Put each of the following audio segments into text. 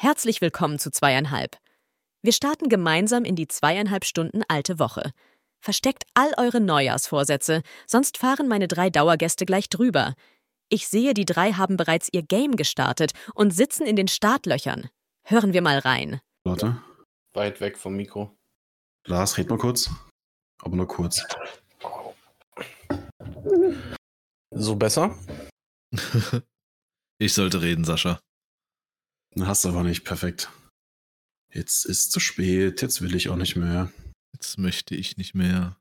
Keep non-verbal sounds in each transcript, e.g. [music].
Herzlich willkommen zu zweieinhalb. Wir starten gemeinsam in die zweieinhalb Stunden alte Woche. Versteckt all eure Neujahrsvorsätze, sonst fahren meine drei Dauergäste gleich drüber. Ich sehe, die drei haben bereits ihr Game gestartet und sitzen in den Startlöchern. Hören wir mal rein. Leute, Weit weg vom Mikro. Lars, red mal kurz. Aber nur kurz. So besser? [laughs] ich sollte reden, Sascha. Hast du aber nicht. Perfekt. Jetzt ist zu spät. Jetzt will ich auch nicht mehr. Jetzt möchte ich nicht mehr.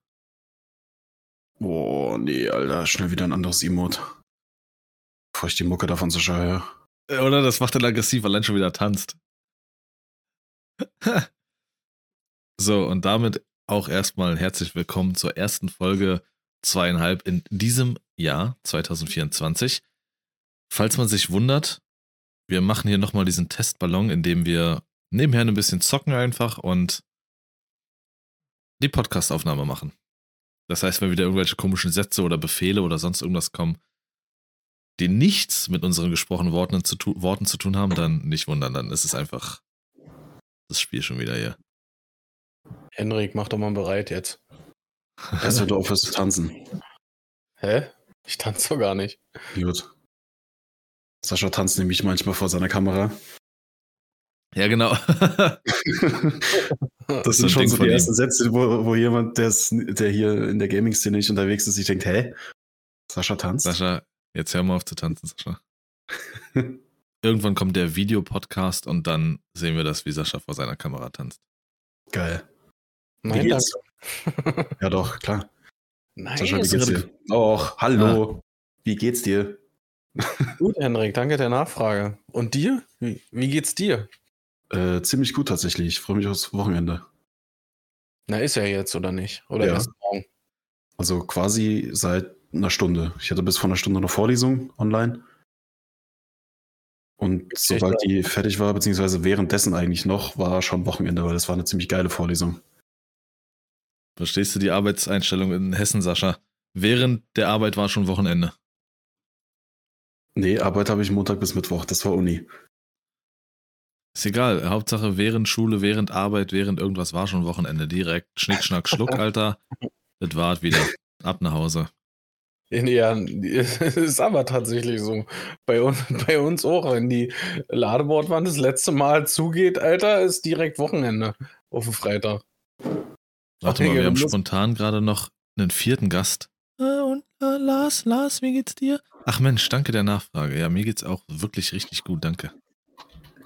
Boah, nee, Alter. Schnell wieder ein anderes Emote. Bevor ich die Mucke davon so höre. Äh, Oder das macht dann aggressiv, allein schon wieder tanzt. [laughs] so, und damit auch erstmal herzlich willkommen zur ersten Folge zweieinhalb in diesem Jahr 2024. Falls man sich wundert, wir machen hier nochmal diesen Testballon, in dem wir nebenher ein bisschen zocken einfach und die Podcastaufnahme machen. Das heißt, wenn wieder irgendwelche komischen Sätze oder Befehle oder sonst irgendwas kommen, die nichts mit unseren gesprochenen Worten zu, tu Worten zu tun haben, dann nicht wundern, dann ist es einfach das Spiel schon wieder hier. Henrik, mach doch mal bereit jetzt. Erst wenn du aufhörst zu tanzen. Hä? Ich tanze doch gar nicht. Gut. Sascha tanzt nämlich manchmal vor seiner Kamera. Ja, genau. [laughs] das sind schon so die ersten Sätze, wo, wo jemand, der hier in der Gaming-Szene nicht unterwegs ist, sich denkt, hä? Sascha tanzt? Sascha, jetzt hör mal auf zu tanzen, Sascha. [laughs] Irgendwann kommt der Videopodcast und dann sehen wir das, wie Sascha vor seiner Kamera tanzt. Geil. Nein, wie geht's? ja doch, klar. Nein, Sascha, wie geht's dir? Och, hallo. Ah. Wie geht's dir? Gut, Henrik, danke der Nachfrage. Und dir? Wie, wie geht's dir? Äh, ziemlich gut tatsächlich. Ich freue mich aufs Wochenende. Na, ist ja jetzt, oder nicht? Oder Ja. erst morgen? Also quasi seit einer Stunde. Ich hatte bis vor einer Stunde noch Vorlesung online. Und sobald die fertig war, beziehungsweise währenddessen eigentlich noch, war schon Wochenende, weil das war eine ziemlich geile Vorlesung. Verstehst du die Arbeitseinstellung in Hessen, Sascha? Während der Arbeit war schon Wochenende. Nee, Arbeit habe ich Montag bis Mittwoch. Das war Uni. Ist egal. Hauptsache während Schule, während Arbeit, während irgendwas war schon Wochenende. Direkt Schnick, Schnack, Schluck, [laughs] Alter. Das war wieder. Ab nach Hause. Ja, ist aber tatsächlich so. Bei uns, bei uns auch, wenn die Ladebordwand das letzte Mal zugeht, Alter, ist direkt Wochenende auf dem Freitag. Warte Ach, mal, wir haben spontan gerade noch einen vierten Gast. Äh, und äh, Lars, Lars, wie geht's dir? Ach Mensch, danke der Nachfrage. Ja, mir geht's auch wirklich richtig gut, danke.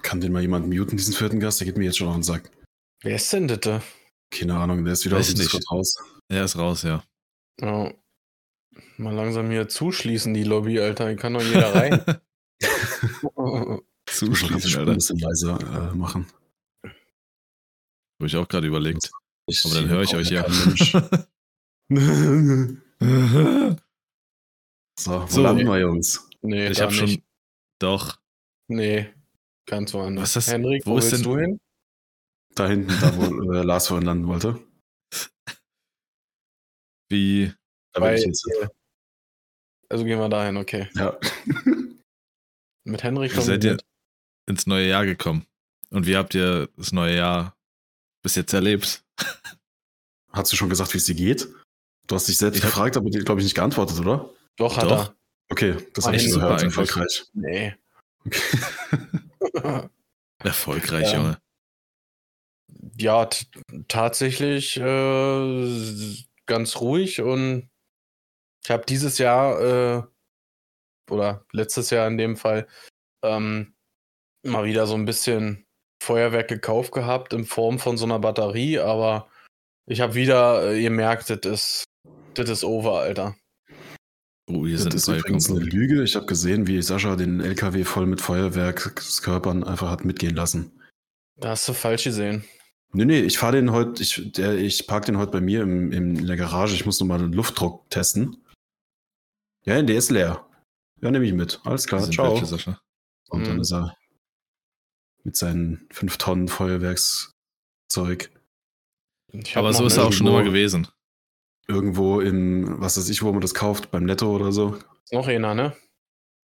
Kann den mal jemand muten, diesen vierten Gast? Der geht mir jetzt schon auf den Sack. Wer ist denn das? Keine Ahnung, der ist wieder Weiß aus dem. Discord raus. Er ist raus, ja. Ja. Mal langsam hier zuschließen, die Lobby, Alter. Hier kann doch jeder rein. [laughs] Zuschließen, ein Alter. bisschen leiser äh, machen. Habe ich auch gerade überlegt. Ich, Aber dann höre ich euch ja. [laughs] [laughs] so, wo So. landen wir, Jungs? nee, ich habe schon. nicht. Doch. Nee, ganz woanders. Was ist das? Henrik, Wo wo, ist denn- du hin? Da hinten, da wo [laughs] äh, Lars vorhin landen wollte. Wie. Da bin Bei- ich jetzt. Also gehen wir dahin, okay. Ja. [laughs] Mit Henrik Wie kommen seid ihr mit. ins neue Jahr gekommen? Und wie habt ihr das neue Jahr bis jetzt erlebt? Hast du schon gesagt, wie es dir geht? Du hast dich selbst Ich hab- gefragt, aber dir, glaube ich, nicht geantwortet, oder? Doch, hat Doch. er. Okay, das habe ich super gehört. Erfolgreich. Nee. Okay. [laughs] Erfolgreich, Ja. Junge. ja, tatsächlich äh, ganz ruhig und ich habe dieses Jahr äh, oder letztes Jahr in dem Fall ähm, mal wieder so ein bisschen Feuerwerk gekauft gehabt in Form von so einer Batterie, aber ich habe wieder äh, gemerkt, das ist, das ist over, Alter. Oh, hier Das sind ist übrigens eine. Lüge. Ich habe gesehen, wie Sascha den LKW voll mit Feuerwerkskörpern einfach hat mitgehen lassen. Da hast du falsch gesehen. Nee, nee, ich fahre den heute, ich, der, ich park den heute bei mir im, im, in der Garage. Ich muss nochmal den Luftdruck testen. Ja, der ist leer. Ja, nehme ich mit. Alles klar, ciao. welche, Sascha. Und dann Mhm. ist er mit seinen 5 Tonnen Feuerwerkszeug Aber so ist er auch schon immer gewesen. Irgendwo in, was weiß ich, wo man das kauft, beim Netto oder so. Noch einer, ne?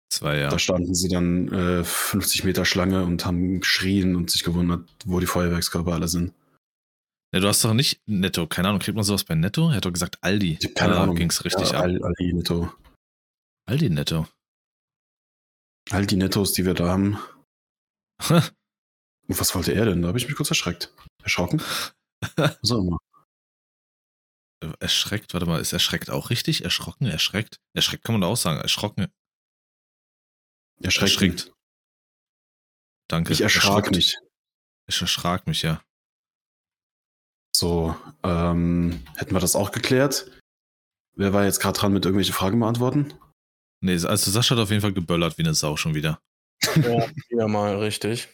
Zwei, ja. Da standen sie dann äh, 50 Meter Schlange und haben geschrien und sich gewundert, wo die Feuerwerkskörper alle sind. Ja, du hast doch nicht Netto, keine Ahnung, kriegt man sowas bei Netto? Er hat doch gesagt Aldi. Ich keine da Ahnung. ging's richtig ja, ab. Al- Aldi Netto. Aldi Netto. All die Nettos, die wir da haben. [laughs] Und was wollte er denn? Da habe ich mich kurz erschreckt. Erschrocken? [laughs] Was auch immer. Erschreckt, warte mal, ist erschreckt auch richtig? Erschrocken, erschreckt? Erschreckt kann man da auch sagen. Erschrocken, Erschreckt. Erschreckt. danke. Ich erschrak Erschreckt. mich. Ich erschrak mich, ja. So, ähm, hätten wir das auch geklärt? Wer war jetzt gerade dran mit irgendwelchen Fragen beantworten? Nee, also Sascha hat auf jeden Fall geböllert wie eine Sau schon wieder. Ja, wieder mal richtig.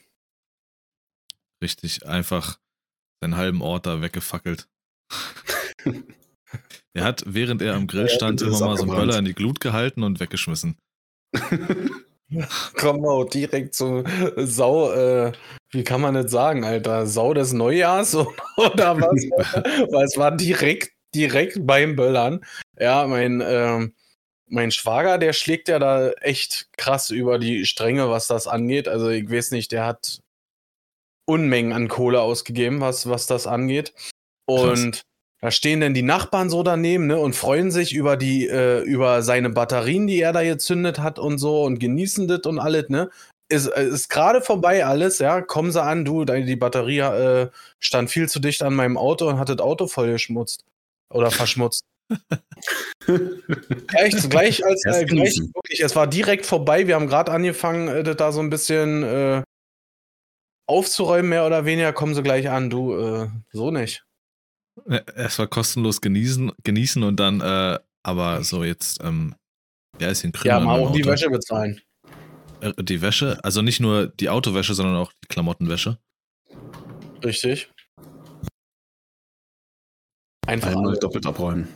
Richtig, einfach seinen halben Ort da weggefackelt. [laughs] er hat, während er am Grill stand, immer mal so einen. Böller in die Glut gehalten und weggeschmissen. [laughs] Komm auch direkt zu Sau, äh, wie kann man das sagen, Alter? Sau des Neujahrs [laughs] oder was? [laughs] Weil es war direkt, direkt beim Böllern. Ja, mein, ähm, mein Schwager, der schlägt ja da echt krass über die Stränge, was das angeht. Also ich weiß nicht, der hat Unmengen an Kohle ausgegeben, was, was das angeht. Und da stehen dann die Nachbarn so daneben ne, und freuen sich über die, äh, über seine Batterien, die er da gezündet hat und so und genießen das und alles, ne? Ist, äh, ist gerade vorbei alles, ja. Kommen sie an, du, die Batterie äh, stand viel zu dicht an meinem Auto und hat das Auto voll geschmutzt. Oder verschmutzt. [laughs] Gleich, gleich als äh, gleich, wirklich, es war direkt vorbei. Wir haben gerade angefangen, äh, das da so ein bisschen äh, aufzuräumen, mehr oder weniger. Kommen sie gleich an, du, äh, so nicht. Ja, Erstmal kostenlos genießen, genießen und dann, äh, aber so jetzt, ähm, ja, ist ein Ja, mal auch die. Wäsche bezahlen. Äh, Die Wäsche, also nicht nur die Autowäsche, sondern auch die Klamottenwäsche. Richtig. Einfach Einmal alle. doppelt abräumen.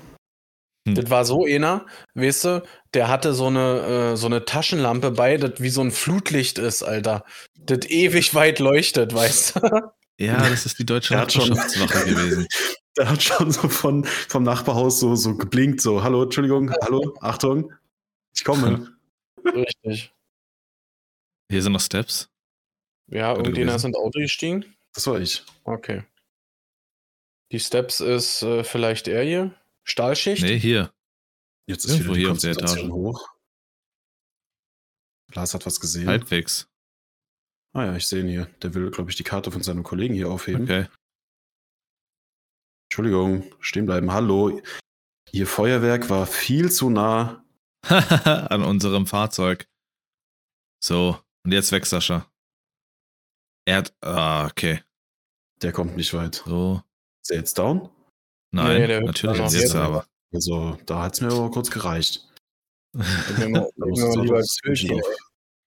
Das war so einer, weißt du, der hatte so eine, äh, so eine Taschenlampe bei, das wie so ein Flutlicht ist, Alter. Das ewig weit leuchtet, weißt du? Ja, das ist die deutsche Nachbarschaftswache gewesen. [laughs] Der hat schon so von, vom Nachbarhaus so, so geblinkt, so, hallo, Entschuldigung, hallo, Achtung, ich komme. [laughs] Richtig. Hier sind noch Steps. Ja, irgendjemand ist ins Auto gestiegen. Das war ich. Okay. Die Steps ist äh, vielleicht er hier. Stahlschicht. Nee, hier. Jetzt Irgendwo die hier auf der Etage. hoch. Lars hat was gesehen. Halbwegs. Ah ja, ich sehe ihn hier. Der will, glaube ich, die Karte von seinem Kollegen hier aufheben. Okay. Entschuldigung, stehen bleiben. Hallo. Ihr Feuerwerk war viel zu nah. [laughs] An unserem Fahrzeug. So, und jetzt weg, Sascha. Er hat. Ah, okay. Der kommt nicht weit. So. Ist er jetzt down? Nein, Nee, natürlich noch jetzt aber. Also, da hat es mir aber kurz gereicht. Wenn wir- lieber Kühlchen- drauf,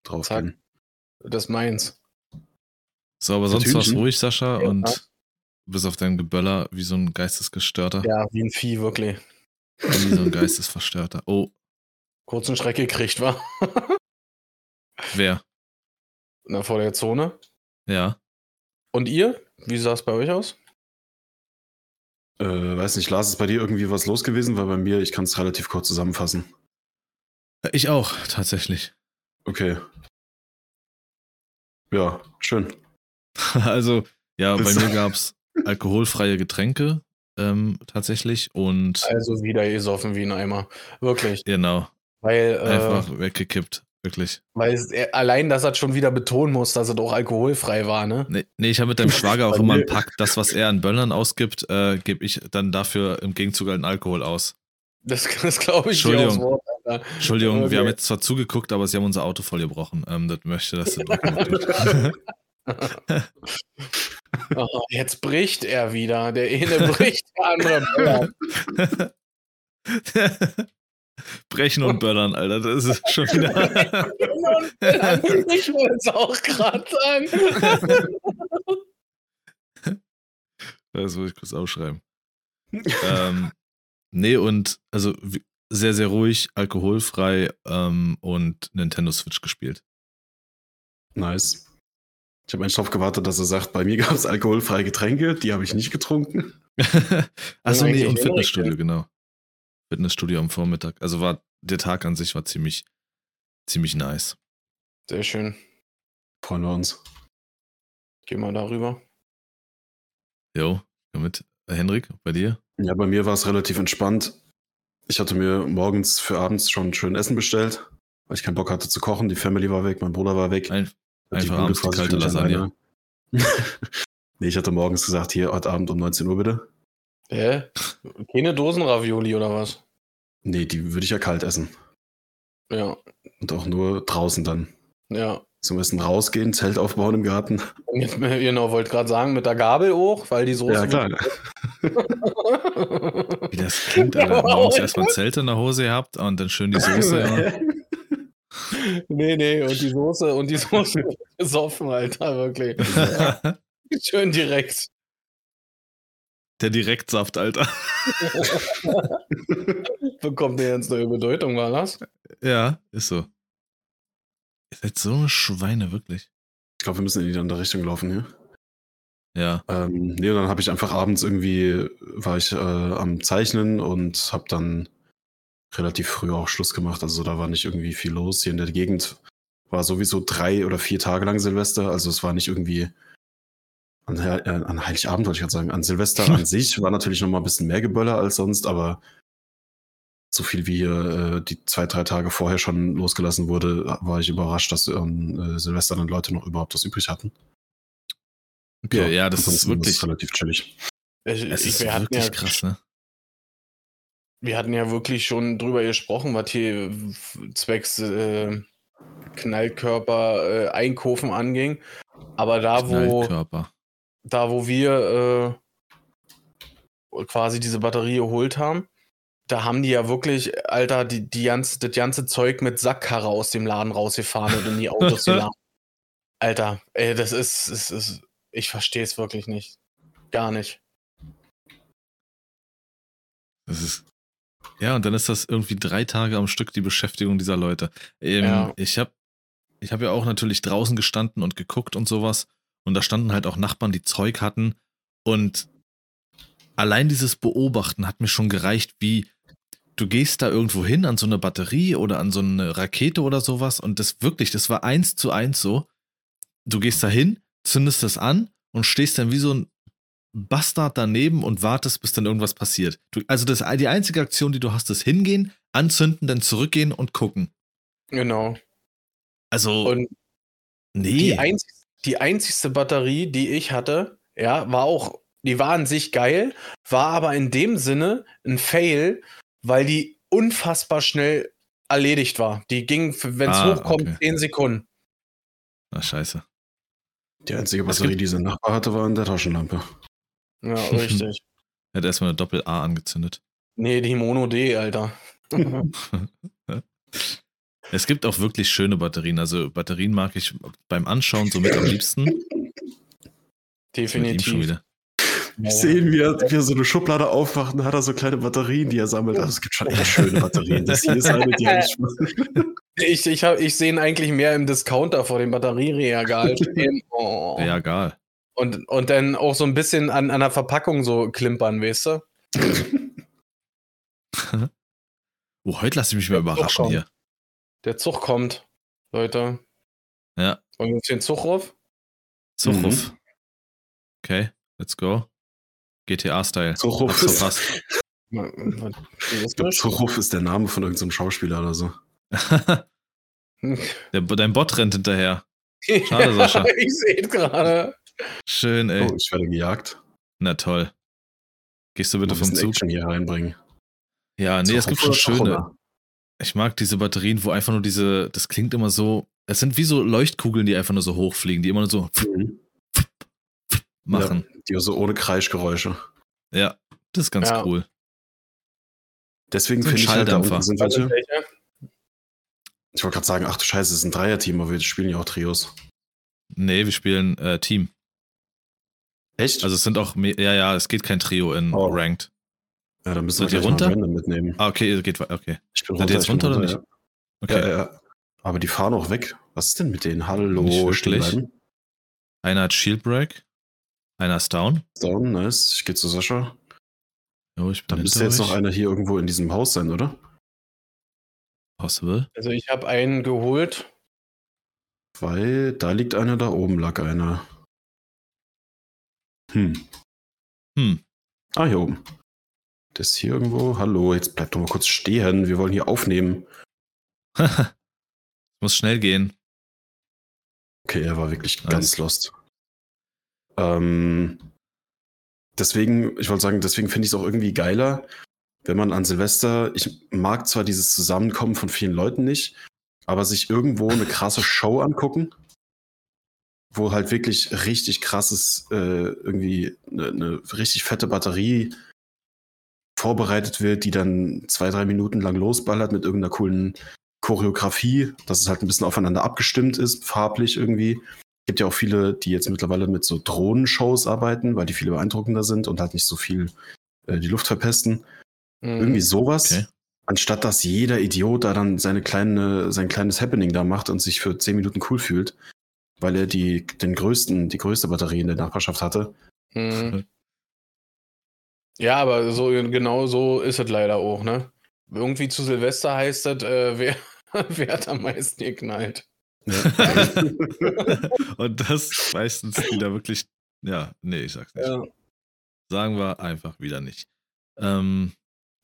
drauf Zack. gehen. Das ist meins. So, aber sonst war's Hühnchen? ruhig, Sascha, Ja. und bis auf dein Geböller wie so ein Geistesgestörter. Ja, wie ein Vieh, wirklich. Wie so ein Geistesverstörter. Oh, Kurzen Schreck gekriegt, war. wer? Na, vor der Zone. Ja. Und ihr? Wie sah es bei euch aus? Äh, weiß nicht, Lars, ist bei dir irgendwie was los gewesen? Weil bei mir, ich kann es relativ kurz zusammenfassen. Ich auch, tatsächlich. Okay. Ja, schön. [laughs] Also, ja, bei mir gab's alkoholfreie Getränke ähm, tatsächlich und Also wieder gesoffen wie ein Eimer. Wirklich. genau, Weil, äh, einfach weggekippt. Wirklich. weil es, er, allein, dass er schon wieder betonen muss, dass es auch alkoholfrei war, ne? Nee, nee ich habe mit deinem Schwager auch [laughs] immer einen Pakt. Das, was er an Böllern ausgibt, äh, gebe ich dann dafür im Gegenzug einen Alkohol aus. Das, [laughs] das glaube ich Entschuldigung. Wort. Entschuldigung, Okay. wir haben jetzt zwar zugeguckt, aber sie haben unser Auto voll gebrochen. Ähm, das möchte, dass wird. [laughs] Oh, [laughs] jetzt bricht er wieder. Der eine bricht, der andere böllert. [laughs] Brechen und Böllern, Alter, das ist schon wieder. [laughs] ich wollte es auch gerade sagen. Das muss ich kurz aufschreiben. ähm, nee, und also sehr, sehr ruhig, alkoholfrei ähm, und Nintendo Switch gespielt. Nice. Ich habe eigentlich darauf gewartet, dass er sagt, bei mir gab es alkoholfreie Getränke, die habe ich nicht getrunken. [laughs] Achso, nee, und Fitnessstudio, genau. Fitnessstudio am Vormittag. Also war der Tag an sich war ziemlich ziemlich nice. Sehr schön. Freuen wir uns. Gehen wir darüber. Jo, damit. Henrik, bei dir? Ja, bei mir war es relativ entspannt. Ich hatte mir morgens für abends schon schön Essen bestellt, weil ich keinen Bock hatte zu kochen. Die Family war weg, mein Bruder war weg. Ein, einfach abends die kalte Lasagne. alleine. [laughs] nee, ich hatte morgens gesagt, hier, heute Abend um 19 Uhr bitte. Hä? Keine Dosenravioli oder was? Nee, die würde ich ja kalt essen. Ja, Und auch nur draußen dann. ja. Zum Essen rausgehen, Zelt aufbauen im Garten. Jetzt, [laughs] genau, wollte gerade sagen, mit der Gabel hoch, weil die Soße. Ja, klar. [laughs] Wie das klingt, Alter. Morgens erstmal ein Zelt in der Hose gehabt und dann schön die Soße. Nee, nee, und die Soße, und die Soße [laughs] gesoffen, Alter, wirklich. [laughs] Schön direkt. Der Direktsaft, Alter. [laughs] Bekommt mir jetzt neue Bedeutung, war das? Ja, ist so. Ihr seid so eine Schweine, wirklich. Ich glaube, wir müssen in die andere Richtung laufen hier. Ja. Ähm, nee, und dann habe ich einfach abends irgendwie, war ich äh, am Zeichnen und habe dann relativ früh auch Schluss gemacht. Also da war nicht irgendwie viel los. Hier in der Gegend war sowieso drei oder vier Tage lang Silvester. Also es war nicht irgendwie an, äh, an Heiligabend, wollte ich gerade sagen. An Silvester an [laughs] sich war natürlich noch mal ein bisschen mehr Geböller als sonst, aber so viel wie hier äh, die zwei, drei Tage vorher schon losgelassen wurde, war ich überrascht, dass an äh, Silvester dann Leute noch überhaupt was übrig hatten. Okay, ja, das ist wirklich, relativ chillig. Ich, es ich, ist wir, hatten wirklich ja, krass, ne? Wir hatten ja wirklich schon drüber gesprochen, was hier zwecks äh, Knallkörper äh, Einkaufen anging. Aber da, wo, da, wo wir äh, quasi diese Batterie geholt haben, da haben die ja wirklich, Alter, die, die ganze, das ganze Zeug mit Sackkarre aus dem Laden rausgefahren und in die Autos [laughs] geladen. Alter, ey, das ist, ist, ist ich verstehe es wirklich nicht. Gar nicht. Das ist. Ja, und dann ist das irgendwie drei Tage am Stück die Beschäftigung dieser Leute. Ähm, Ja. Ich habe ich hab ja auch natürlich draußen gestanden und geguckt und sowas. Und da standen halt auch Nachbarn, die Zeug hatten. Und allein dieses Beobachten hat mir schon gereicht, wie du gehst da irgendwo hin an so eine Batterie oder an so eine Rakete oder sowas. Und das wirklich, das war eins zu eins so. Du gehst da hin, zündest das an und stehst dann wie so ein Bastard daneben und wartest, bis dann irgendwas passiert. Du, also das, die einzige Aktion, die du hast, ist hingehen, anzünden, dann zurückgehen und gucken. Genau. Also, Und nee. die, einzig, die einzigste Batterie, die ich hatte, ja, war auch, die war an sich geil, war aber in dem Sinne ein Fail, weil die unfassbar schnell erledigt war. Die ging, wenn es Ah, hochkommt, okay. 10 Sekunden. Ach, scheiße. Die einzige Batterie, die sein Nachbar hatte, war in der Taschenlampe. Ja, [laughs] richtig. Er hat erstmal eine Doppel-A angezündet. nee, die Mono D, Alter. [laughs] Es gibt auch wirklich schöne Batterien. Also Batterien mag ich beim Anschauen so mit am liebsten. Schon Definitiv. wieder. Ich sehe ihn, wie er, wie er so eine Schublade aufmacht und hat er so kleine Batterien, die er sammelt. Also es gibt schon echt schöne Batterien. Das hier ist eine, die ich [laughs] Ich, ich, hab- ich sehe ihn eigentlich mehr im Discounter vor dem Batterieregal. Oh. Ja, egal. Und, und dann auch so ein bisschen an, an der Verpackung so klimpern, weißt du? [laughs] Oh, heute lasse ich mich mal überraschen doch, hier. Der Zug kommt, Leute. Ja, Wollen wir uns den Zug ruf? Zuruf. Okay, let's go. GTA-Style. Hab's ist- Ich glaube, das? Zuruf ist der Name von irgendeinem Schauspieler oder so. [laughs] Der, dein Bot rennt hinterher. [laughs] Schade, Sascha. ich sehe es gerade. Schön, ey. Oh, ich werde gejagt. Na toll. Gehst du bitte vom Zug? Action hier reinbringen. Ja, nee, es gibt schon schöne. Ich mag diese Batterien, wo einfach nur diese, das klingt immer so, es sind wie so Leuchtkugeln, die einfach nur so hochfliegen, die immer nur so Mhm. machen. Ja, die so ohne Kreischgeräusche. Ja, das ist ganz Ja. cool. Deswegen So finde ich halt, da unten sind welche? Ich wollte gerade sagen, ach du Scheiße, es ist ein Dreierteam, aber wir spielen ja auch Trios. Nee, wir spielen äh, Team. Echt? Also es sind auch, ja, ja, es geht kein Trio in Oh. Ranked. ja, dann müssen seid wir ihr runter? Mitnehmen. Ah, okay, geht weiter, okay. Ich bin Seid ihr jetzt ich bin runter oder ja. Okay. Ja, ja. Aber die fahren auch weg. Was ist denn mit denen? Hallo, Nicht wirklich. bleiben. Einer hat Shield Break, einer ist down. Down, nice. Ich gehe zu Sascha. Jo, ich bin Dann müsste jetzt noch einer hier irgendwo in diesem Haus sein, oder? Possible. Also ich habe einen geholt. Weil da liegt einer, da oben lag einer. Hm. Hm. Ah, hier oben. Das hier irgendwo. Hallo, jetzt bleibt doch mal kurz stehen. Wir wollen hier aufnehmen. [laughs] Muss schnell gehen. Okay, er war wirklich Nice. ganz lost. Ähm, deswegen, ich wollte sagen, deswegen finde ich es auch irgendwie geiler, wenn man an Silvester, ich mag zwar dieses Zusammenkommen von vielen Leuten nicht, aber sich irgendwo eine krasse Show angucken, wo halt wirklich richtig krasses, äh, irgendwie eine, eine richtig fette Batterie vorbereitet wird, die dann zwei, drei Minuten lang losballert mit irgendeiner coolen Choreografie, dass es halt ein bisschen aufeinander abgestimmt ist, farblich irgendwie. Gibt ja auch viele, die jetzt mittlerweile mit so Drohnenshows arbeiten, weil die viel beeindruckender sind und halt nicht so viel äh, die Luft verpesten. Mhm. Irgendwie sowas. Okay. Anstatt dass jeder Idiot da dann seine kleine, sein kleines Happening da macht und sich für zehn Minuten cool fühlt, weil er die, den größten, die größte Batterie in der Nachbarschaft hatte. Mhm. Ja, aber so genau so ist es leider auch, ne? Irgendwie zu Silvester heißt das, äh, [laughs] wer, wer hat am meisten geknallt. [laughs] Und das [laughs] meistens wieder wirklich. Ja, nee, ich sag's nicht. Ja. Sagen wir einfach wieder nicht. Ähm,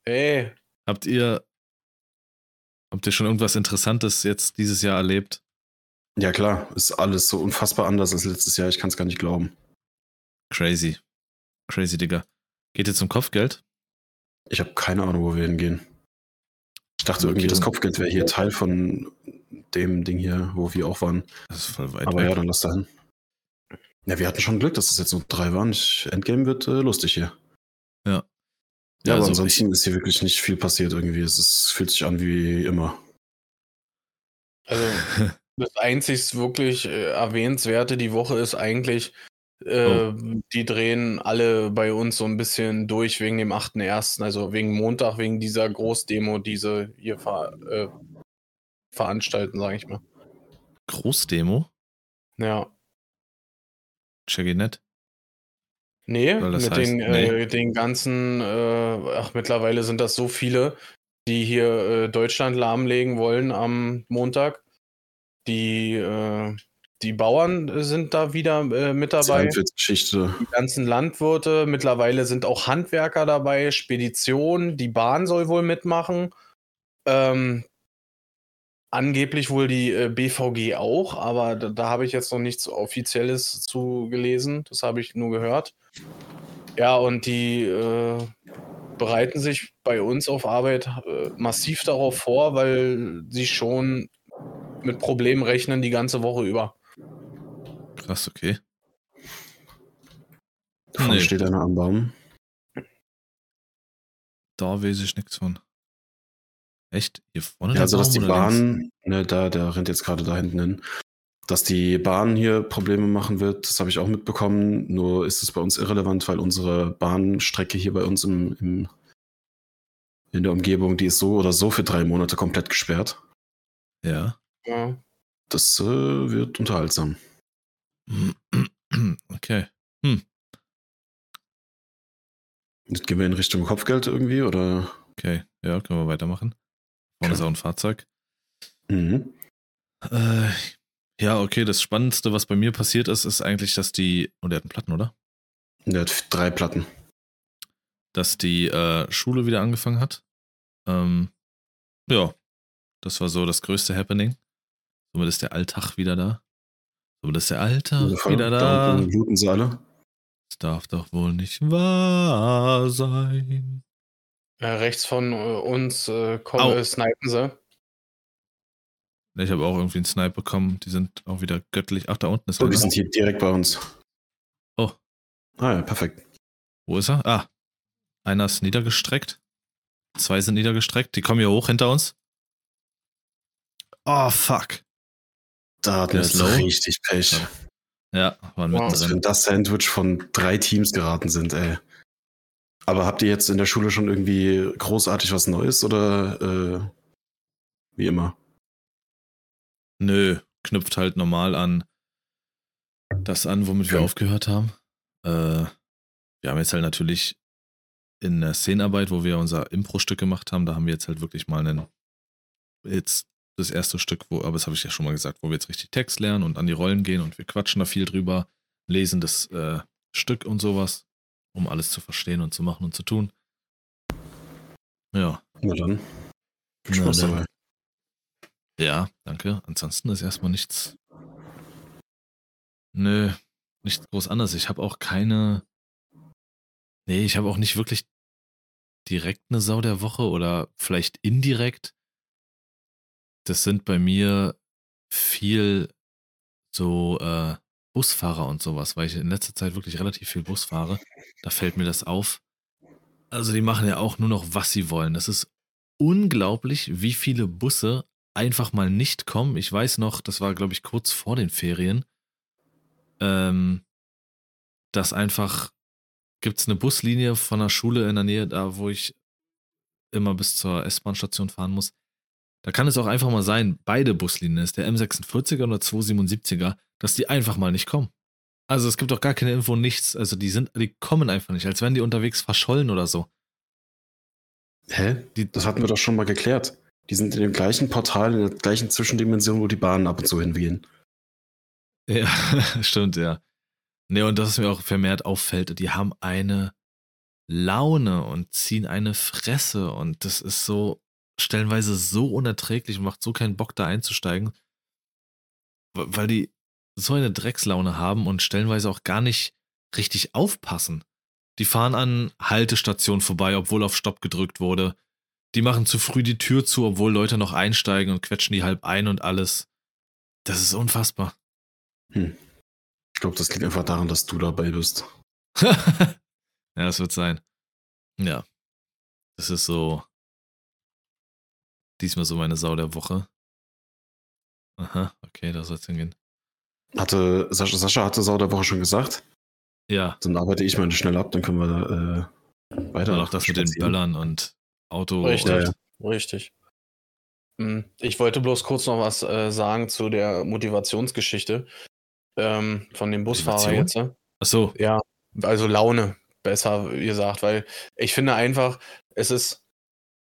Ey, habt ihr. Habt ihr schon irgendwas Interessantes jetzt dieses Jahr erlebt? Ja, klar, ist alles so unfassbar anders als letztes Jahr. Ich kann es gar nicht glauben. Crazy. Crazy, Digga. Geht ihr zum Kopfgeld? Ich habe keine Ahnung, wo wir hingehen. Ich dachte irgendwie, das Kopfgeld wäre hier Teil von dem Ding hier, wo wir auch waren. Das ist voll weit Aber weg. ja, dann lass da hin. Ja, wir hatten schon Glück, dass es jetzt nur drei waren. Ich, Endgame wird äh, lustig hier. Ja. Ja, aber also ansonsten ist hier wirklich nicht viel passiert irgendwie. Es ist, fühlt sich an wie immer. also [laughs] das einzig wirklich äh, erwähnenswerte die Woche ist eigentlich, äh, die drehen alle bei uns so ein bisschen durch wegen dem 8.1., also wegen Montag, wegen dieser Großdemo, die sie hier ver äh, veranstalten, sage ich mal. Großdemo? Ja. Check ich nicht. Nee, mit den, äh, den ganzen, äh, ach, mittlerweile sind das so viele, die hier äh, Deutschland lahmlegen wollen am Montag. Die, äh, die Bauern sind da wieder äh, mit dabei, Geschichte. die ganzen Landwirte, mittlerweile sind auch Handwerker dabei, Spedition, die Bahn soll wohl mitmachen. Ähm, angeblich wohl die äh, BVG auch, aber da, da habe ich jetzt noch nichts Offizielles zu gelesen. Das habe ich nur gehört. Ja, und die äh, bereiten sich bei uns auf Arbeit äh, massiv darauf vor, weil sie schon mit Problemen rechnen die ganze Woche über. Krass, okay. Da vorne Nee. steht einer am Baum. Da weiß ich nichts von. Echt? Hier vorne Ja, der also, dass Baum die oder links? Bahn, ne, da, der rennt jetzt gerade da hinten hin. Dass die Bahn hier Probleme machen wird, das habe ich auch mitbekommen. Nur ist es bei uns irrelevant, weil unsere Bahnstrecke hier bei uns im, im, in der Umgebung, die ist so oder so für drei Monate komplett gesperrt. Ja. Ja. Das äh, wird unterhaltsam. [clears throat] Okay. Jetzt gehen wir in Richtung Kopfgeld irgendwie, oder? Okay. Ja, können wir weitermachen. Vorne ist auch ein Fahrzeug. Mhm. Äh, ja, okay. Das Spannendste, was bei mir passiert ist, ist eigentlich, dass die. Und der hat einen Platten, oder? Der hat drei Platten. Dass die äh, Schule wieder angefangen hat. Ähm, ja. Das war so das größte Happening. Somit ist der Alltag wieder da. Somit ist der Alltag Also wieder da bluten sie alle. Das darf doch wohl nicht wahr sein. Äh, rechts von äh, uns äh, kommen, äh, snipen sie. Ich habe auch irgendwie einen Snipe bekommen. Die sind auch wieder göttlich. Ach, da unten ist So, die einer. sind hier direkt bei uns. Oh. Ah ja, perfekt. Wo ist er? Ah. Einer ist niedergestreckt. Zwei sind niedergestreckt. Die kommen hier hoch hinter uns. Oh, fuck. Da hat Der er ist jetzt low. richtig Pech. Ja. Ja, waren Wow. Was mittendrin. wenn das Sandwich von drei Teams geraten sind, ey. Aber habt ihr jetzt in der Schule schon irgendwie großartig was Neues oder äh, wie immer? Nö, knüpft halt normal an das an, womit wir Ja. aufgehört haben. Äh, wir haben jetzt halt natürlich in der Szenenarbeit, wo wir unser Impro-Stück gemacht haben, da haben wir jetzt halt wirklich mal einen jetzt das erste Stück, wo, aber das habe ich ja schon mal gesagt, wo wir jetzt richtig Text lernen und an die Rollen gehen und wir quatschen da viel drüber, lesen das äh, Stück und sowas, um alles zu verstehen und zu machen und zu tun. Ja. Na dann. Viel Na Spaß dann. dabei. Ja, danke. Ansonsten ist erstmal nichts. Nö, nichts groß anderes. Ich habe auch keine. Nee, ich habe auch nicht wirklich direkt eine Sau der Woche oder vielleicht indirekt. Das sind bei mir viel so äh, Busfahrer und sowas, weil ich in letzter Zeit wirklich relativ viel Bus fahre. Da fällt mir das auf. Also die machen ja auch nur noch, was sie wollen. Das ist unglaublich, wie viele Busse einfach mal nicht kommen. Ich weiß noch, das war, glaube ich, kurz vor den Ferien, ähm, dass einfach gibt es eine Buslinie von einer Schule in der Nähe, da wo ich immer bis zur S-Bahn-Station fahren muss. Da kann es auch einfach mal sein, beide Buslinien, ist der M46er oder 277er, dass die einfach mal nicht kommen. Also es gibt auch gar keine Info, nichts. Also die sind, die kommen einfach nicht, als wären die unterwegs verschollen oder so. Hä? Die- das hatten wir doch schon mal geklärt. Die sind in dem gleichen Portal, in der gleichen Zwischendimension, wo die Bahnen ab und zu hingehen. [laughs] Ja, stimmt, ja. Ne, und das ist mir auch vermehrt auffällt, die haben eine Laune und ziehen eine Fresse und das ist so stellenweise so unerträglich und macht so keinen Bock da einzusteigen, weil die so eine Dreckslaune haben und stellenweise auch gar nicht richtig aufpassen. Die fahren an Haltestationen vorbei, obwohl auf Stopp gedrückt wurde. Die machen zu früh die Tür zu, obwohl Leute noch einsteigen und quetschen die halb ein und alles. Das ist unfassbar. Hm. Ich glaube, das liegt einfach daran, dass du dabei bist. [laughs] ja, das wird sein. Ja. Das ist so. Diesmal so meine Sau der Woche. Aha, okay, da soll es hingehen. Hatte Sascha, Sascha hatte Sau der Woche schon gesagt. Ja, Dann arbeite ich mal schnell ab, dann können wir äh, weiter. auch das mit den. Böllern und Auto. Richtig, ja, ja. richtig. Hm, Ich wollte bloß kurz noch was äh, sagen zu der Motivationsgeschichte ähm, von dem Busfahrer Motivation? jetzt. ne? Achso, Ja, also Laune, besser gesagt, weil ich finde einfach, es ist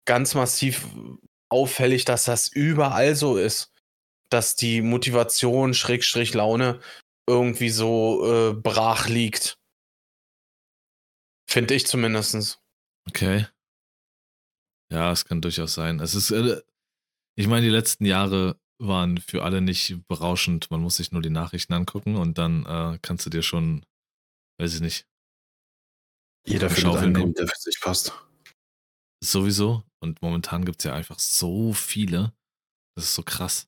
ganz massiv auffällig, dass das überall so ist, dass die Motivation, Schrägstrich Laune, irgendwie so äh, brach liegt. Finde ich zumindest. okay. Ja, es kann durchaus sein. Es ist, äh, ich meine, die letzten Jahre waren für alle nicht berauschend. Man muss sich nur die Nachrichten angucken und dann äh, kannst du dir schon, weiß ich nicht, Jeder findet einen, nehmen. der für sich passt. Sowieso. Und momentan gibt es ja einfach so viele. Das ist so krass.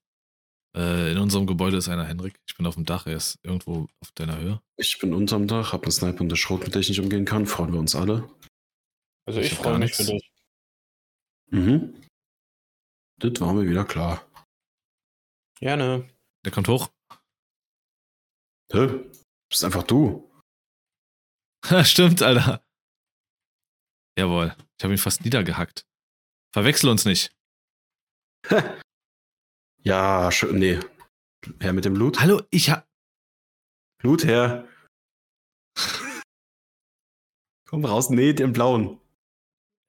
Äh, in unserem Gebäude ist einer Henrik. Ich bin auf dem Dach. Er ist irgendwo auf deiner Höhe. Ich bin unterm Dach, hab eine Sniper und eine Schrot, mit der ich nicht umgehen kann. Freuen wir uns alle. Also Ich ich, freue mich für dich. Mhm. Das war mir wieder klar. Gerne. Der kommt hoch. Hä? Bist einfach du. [laughs] Stimmt, Alter. Jawohl. Ich habe ihn fast niedergehackt. Verwechsel uns nicht. [laughs] Ja. Nee. Her mit dem Blut. Hallo, ich hab. Blut her. [laughs] Komm raus, nee, den blauen.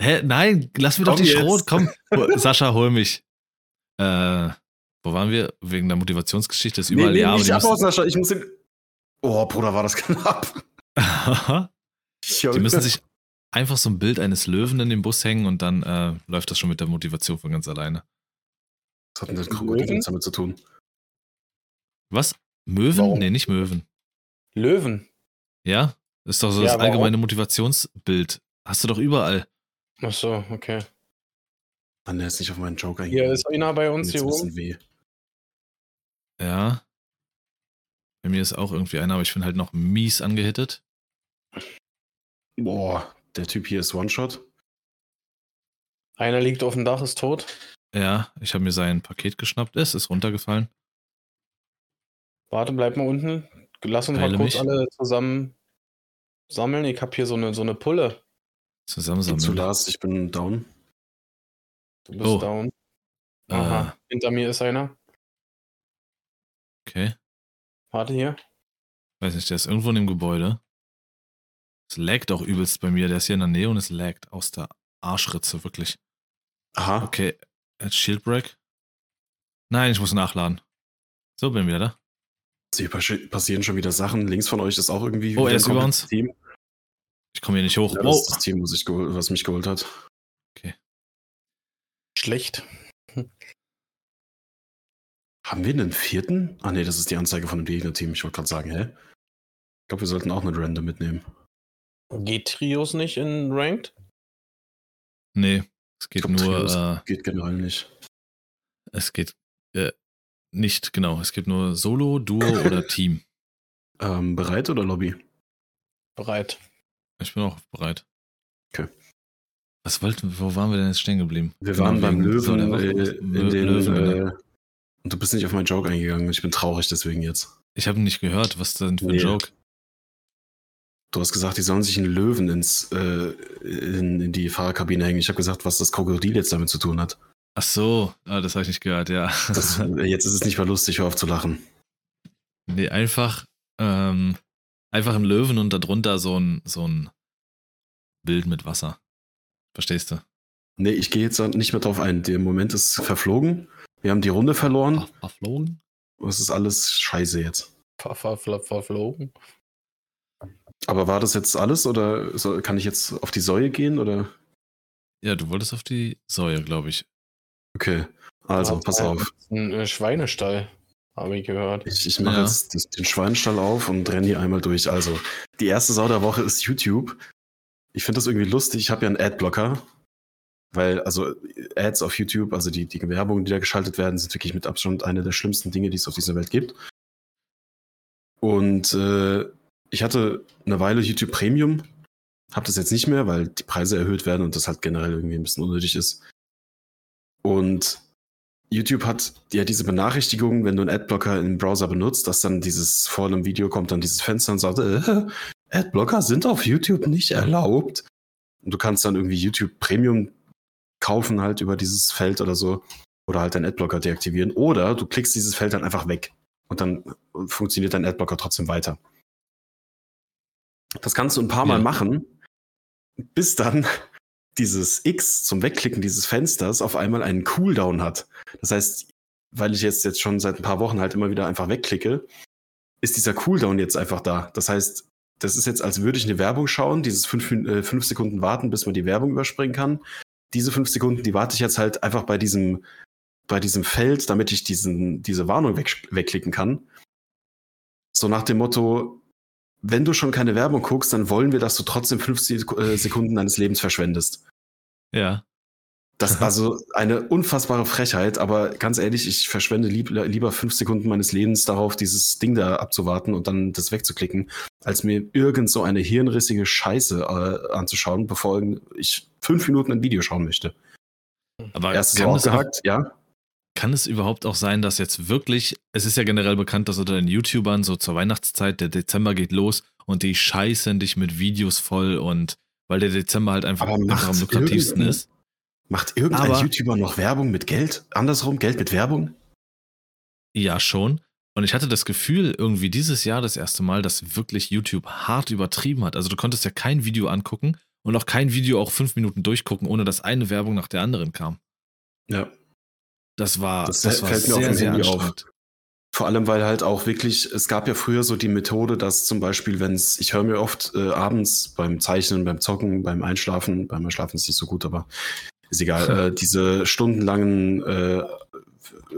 Hä? Nein, lass mir doch die jetzt. Schrot. Komm. [laughs] Sascha, hol mich. Äh, wo waren wir? Wegen der Motivationsgeschichte ist überall nee, nee, ja, nicht Sascha. Ich muss den. Oh, Bruder, war das knapp. die müssen sich einfach so ein Bild eines Löwen in den Bus hängen und dann äh, läuft das schon mit der Motivation von ganz alleine. Was hat denn das Krokodil Löwen? jetzt damit zu tun? Was? Möwen? Warum? Nee, nicht Möwen. Löwen. Ja? Das ist doch so Ja, das warum? allgemeine Motivationsbild. Hast du doch überall. Ach so, okay. Mann, der ist nicht auf meinen Joke Hier ist einer bei uns hier oben. weh. Ja. Bei mir ist auch irgendwie einer, aber ich bin halt noch mies angehittet. Boah, der Typ hier ist One-Shot. Einer liegt auf dem Dach, ist tot. Ja, ich habe mir sein Paket geschnappt. Es ist runtergefallen. Warte, bleib mal unten. Lass uns Heile mal kurz mich. alle zusammen sammeln. Ich habe hier so eine, so eine Pulle. Geh zu Zusammensammeln. Lars, ich bin down. Du bist Oh. down. Äh, Aha. Hinter mir ist einer. okay. Warte hier. Weiß nicht, der ist irgendwo in dem Gebäude. Es laggt auch übelst bei mir. Der ist hier in der Nähe und es laggt aus der Arschritze, wirklich. Aha. Okay, hat Shield Break. Nein, ich muss nachladen. So, bin wieder da. Hier passi- passieren schon wieder Sachen. Links von euch ist auch irgendwie. Oh, er ist über uns. Team. Ich komme hier nicht hoch. Ja, das oh. ist das Team, was, ich gehol- was mich geholt hat. Schlecht. [laughs] Haben wir einen vierten? Ah, nee, das ist die Anzeige von dem Gegnerteam. Ich wollte gerade sagen, hä? Ich glaube, wir sollten auch einen Random mitnehmen. Geht Trios nicht in Ranked? Nee, es geht glaub, nur, Trios äh, Geht generell nicht. es geht äh, nicht, genau, es gibt nur Solo, Duo [laughs] oder Team. Ähm, bereit oder Lobby? Bereit. Ich bin auch bereit. Okay. Was wollten, wo waren wir denn jetzt stehen geblieben? Wir Genau, waren beim Löwen, äh, in den. Löwen, genau. äh, und du bist nicht auf meinen Joke eingegangen. Ich bin traurig deswegen jetzt. Ich habe nicht gehört, was denn für ein Nee. Joke. Du hast gesagt, die sollen sich einen Löwen ins, äh, in, in die Fahrerkabine hängen. Ich habe gesagt, was das Krokodil jetzt damit zu tun hat. Ach so, ah, das habe ich nicht gehört, ja. Das, jetzt ist es nicht mehr lustig, hör auf zu lachen. nee, einfach, ähm, einfach ein Löwen und darunter so ein, so ein Bild mit Wasser. Verstehst du? Nee, ich gehe jetzt nicht mehr drauf ein. Der Moment ist verflogen. Wir haben die Runde verloren. Ver- Verflogen? Es ist alles scheiße jetzt. Ver- ver- ver- Verflogen. Aber war das jetzt alles oder soll, kann ich jetzt auf die Säue gehen oder? Ja, du wolltest auf die Säue, glaube ich. Okay, also pass auf. Ein äh, Schweinestall, habe ich gehört. Ich, ich mache Ja. jetzt den Schweinstall auf und renne hier einmal durch. Also, die erste Sau der Woche ist YouTube. Ich finde das irgendwie lustig. Ich habe ja einen Adblocker. Weil, also, Ads auf YouTube, also die, die Werbung, die da geschaltet werden, sind wirklich mit Abstand eine der schlimmsten Dinge, die es auf dieser Welt gibt. Und äh, ich hatte eine Weile YouTube Premium, habe das jetzt nicht mehr, weil die Preise erhöht werden und das halt generell irgendwie ein bisschen unnötig ist. Und YouTube hat ja diese Benachrichtigung, wenn du einen Adblocker im Browser benutzt, dass dann dieses vor einem Video kommt dann dieses Fenster und sagt, äh, Adblocker sind auf YouTube nicht erlaubt. Und du kannst dann irgendwie YouTube Premium kaufen halt über dieses Feld oder so. Oder halt deinen Adblocker deaktivieren. Oder du klickst dieses Feld dann einfach weg. Und dann funktioniert dein Adblocker trotzdem weiter. Das kannst du ein paar Mal Ja. machen, bis dann [laughs] dieses X zum Wegklicken dieses Fensters auf einmal einen Cooldown hat. Das heißt, weil ich jetzt, jetzt schon seit ein paar Wochen halt immer wieder einfach wegklicke, ist dieser Cooldown jetzt einfach da. Das heißt, das ist jetzt, als würde ich eine Werbung schauen, dieses fünf, äh, fünf Sekunden warten, bis man die Werbung überspringen kann. Diese fünf Sekunden, die warte ich jetzt halt einfach bei diesem, bei diesem Feld, damit ich diesen, diese Warnung weg, wegklicken kann. So nach dem Motto, wenn du schon keine Werbung guckst, dann wollen wir, dass du trotzdem fünf Sek- äh, Sekunden deines Lebens verschwendest. Ja. Das ist [laughs] also eine unfassbare Frechheit, aber ganz ehrlich, ich verschwende lieb, lieber fünf Sekunden meines Lebens darauf, dieses Ding da abzuwarten und dann das wegzuklicken, als mir irgend so eine hirnrissige Scheiße äh, anzuschauen, bevor ich fünf Minuten ein Video schauen möchte. Aber Erstes so auch, abgehakt, ja. Kann es überhaupt auch sein, dass jetzt wirklich, es ist ja generell bekannt, dass unter den YouTubern so zur Weihnachtszeit, der Dezember geht los und die scheißen dich mit Videos voll und weil der Dezember halt einfach am lukrativsten ist. Macht irgendein Aber- YouTuber noch Werbung mit Geld? Andersrum, Geld mit Werbung? Ja, schon. Und ich hatte das Gefühl, irgendwie dieses Jahr das erste Mal, dass wirklich YouTube hart übertrieben hat. Also du konntest ja kein Video angucken und auch kein Video auch fünf Minuten durchgucken, ohne dass eine Werbung nach der anderen kam. Ja. Das war, Das das, war fällt mir auf sehr, dem sehr Handy auf. Vor allem, weil halt auch wirklich, es gab ja früher so die Methode, dass zum Beispiel, wenn es, ich höre mir oft äh, abends beim Zeichnen, beim Zocken, beim Einschlafen, beim Einschlafen ist nicht so gut, aber ist egal, [laughs] äh, diese stundenlangen äh,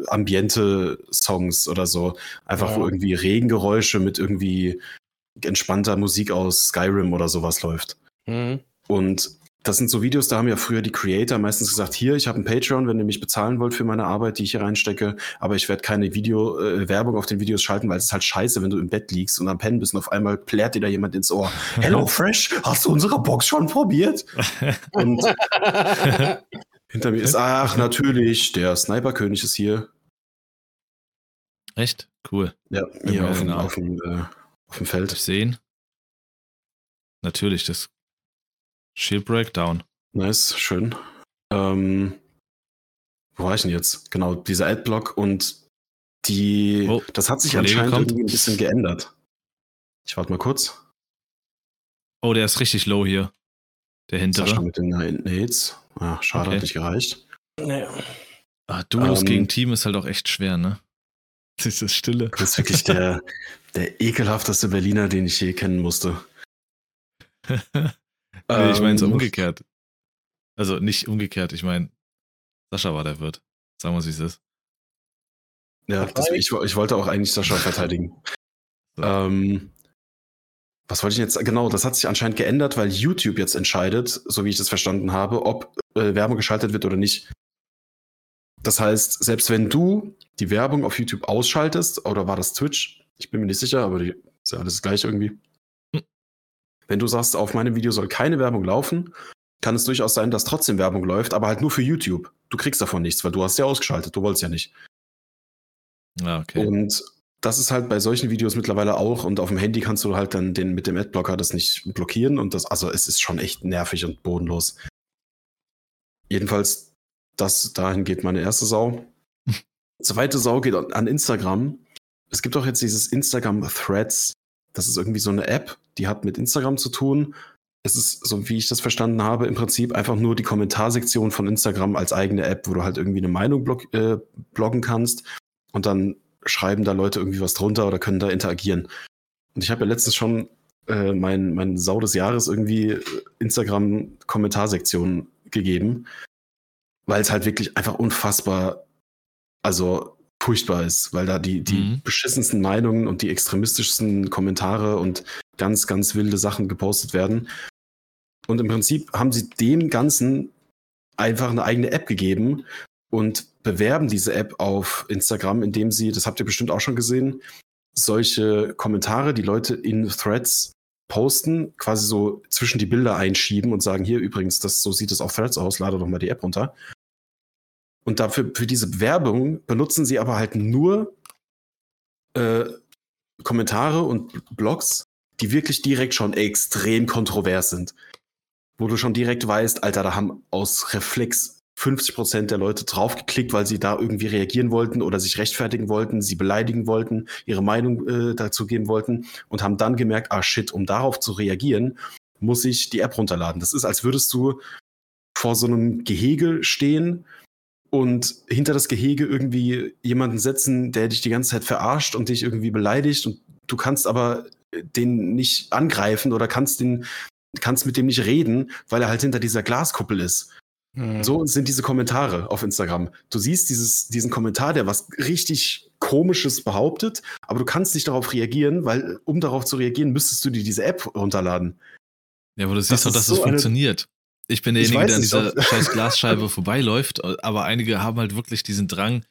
Ambiente-Songs oder so, einfach Ja. wo irgendwie Regengeräusche mit irgendwie entspannter Musik aus Skyrim oder sowas läuft. Mhm. Und das sind so Videos, da haben ja früher die Creator meistens gesagt, hier, ich habe ein Patreon, wenn ihr mich bezahlen wollt für meine Arbeit, die ich hier reinstecke, aber ich werde keine Video, äh, Werbung auf den Videos schalten, weil es ist halt scheiße, wenn du im Bett liegst und am Pennen bist und auf einmal plärt dir da jemand ins Ohr. [laughs] Hello Fresh, hast du unsere Box schon probiert? [laughs] Und [laughs] hinter mir ist, ach, natürlich, der Sniperkönig ist hier. Echt? Cool. Ja, hier auf dem, auf dem, äh, auf dem Feld. ich sehen? Natürlich, das Shield Breakdown. Nice, schön. Ähm, wo war ich denn jetzt? Genau, dieser Adblock und die, Oh, das hat sich Kollege anscheinend kommt. irgendwie ein bisschen geändert. Ich warte mal kurz. Oh, der ist richtig low hier. Der Sascha hintere. mit den Nades. Ah, schade, Okay. hat nicht gereicht. nee. Ah, Duos Ähm, gegen Team ist halt auch echt schwer, ne? [laughs] Das ist Stille. Das ist wirklich der, [laughs] der ekelhafteste Berliner, den ich je kennen musste. [laughs] nee, ich meine es Ähm, umgekehrt. Also nicht umgekehrt, ich meine, Sascha war der Wirt. Sagen wir, wie es ist. Ja, das, ich, ich wollte auch eigentlich Sascha verteidigen. So. Ähm, was wollte ich jetzt? Genau, das hat sich anscheinend geändert, weil YouTube jetzt entscheidet, so wie ich das verstanden habe, ob äh, Werbung geschaltet wird oder nicht. Das heißt, selbst wenn du die Werbung auf YouTube ausschaltest, oder war das Twitch? Ich bin mir nicht sicher, aber die, ist ja alles gleich irgendwie. Wenn du sagst, auf meinem Video soll keine Werbung laufen, kann es durchaus sein, dass trotzdem Werbung läuft, aber halt nur für YouTube. Du kriegst davon nichts, weil du hast ja ausgeschaltet, du wolltest ja nicht. Ja, okay. Und das ist halt bei solchen Videos mittlerweile auch und auf dem Handy kannst du halt dann den mit dem Adblocker das nicht blockieren und das, also es ist schon echt nervig und bodenlos. Jedenfalls, das dahin geht meine erste Sau. [laughs] Zweite Sau geht an an Instagram. Es gibt auch jetzt dieses Instagram Threads. Das ist irgendwie so eine App, die hat mit Instagram zu tun. Es ist, so wie ich das verstanden habe, im Prinzip einfach nur die Kommentarsektion von Instagram als eigene App, wo du halt irgendwie eine Meinung blog äh, bloggen kannst und dann schreiben da Leute irgendwie was drunter oder können da interagieren. Und ich habe ja letztens schon äh, mein, mein Sau des Jahres irgendwie Instagram-Kommentarsektion gegeben, weil es halt wirklich einfach unfassbar, also furchtbar ist, weil da die, die Mhm. beschissensten Meinungen und die extremistischsten Kommentare und ganz, ganz wilde Sachen gepostet werden. Und im Prinzip haben sie dem Ganzen einfach eine eigene App gegeben und bewerben diese App auf Instagram, indem sie, das habt ihr bestimmt auch schon gesehen, solche Kommentare, die Leute in Threads posten, quasi so zwischen die Bilder einschieben und sagen, hier übrigens, das, so sieht es auf Threads aus, lade doch mal die App runter. Und dafür, für diese Werbung benutzen sie aber halt nur äh, Kommentare und Blogs, die wirklich direkt schon extrem kontrovers sind. Wo du schon direkt weißt, Alter, da haben aus Reflex 50% der Leute draufgeklickt, weil sie da irgendwie reagieren wollten oder sich rechtfertigen wollten, sie beleidigen wollten, ihre Meinung äh, dazu geben wollten und haben dann gemerkt, ah shit, um darauf zu reagieren, muss ich die App runterladen. Das ist, als würdest du vor so einem Gehege stehen und hinter das Gehege irgendwie jemanden setzen, der dich die ganze Zeit verarscht und dich irgendwie beleidigt und du kannst aber den nicht angreifen oder kannst den kannst mit dem nicht reden, weil er halt hinter dieser Glaskuppel ist. Hm. So sind diese Kommentare auf Instagram. Du siehst dieses, diesen Kommentar, der was richtig Komisches behauptet, aber du kannst nicht darauf reagieren, weil um darauf zu reagieren, müsstest du dir diese App runterladen. Ja, aber du siehst Das doch, ist dass so es funktioniert. Ich bin Ich derjenige, der an dieser scheiß Glasscheibe [laughs] vorbeiläuft, aber einige haben halt wirklich diesen Drang,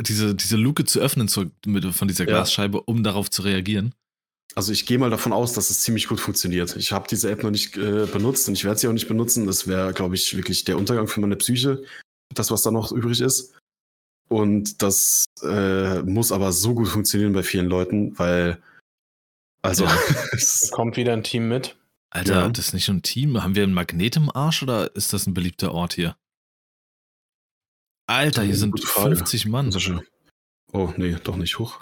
diese, diese Luke zu öffnen zur, mit, von dieser Ja. Glasscheibe, um darauf zu reagieren. Also ich gehe mal davon aus, dass es ziemlich gut funktioniert. Ich habe diese App noch nicht äh, benutzt und ich werde sie auch nicht benutzen. Das wäre, glaube ich, wirklich der Untergang für meine Psyche, das, was da noch übrig ist. Und das äh, muss aber so gut funktionieren bei vielen Leuten, weil, also, Ja. [laughs] es- Kommt wieder ein Team mit. Alter, Ja. das ist nicht nur ein Team. Haben wir ein Magnet im Arsch oder ist das ein beliebter Ort hier? Alter, hier sind Gute Frage. 50 Mann. Sascha. Oh, nee, doch nicht hoch.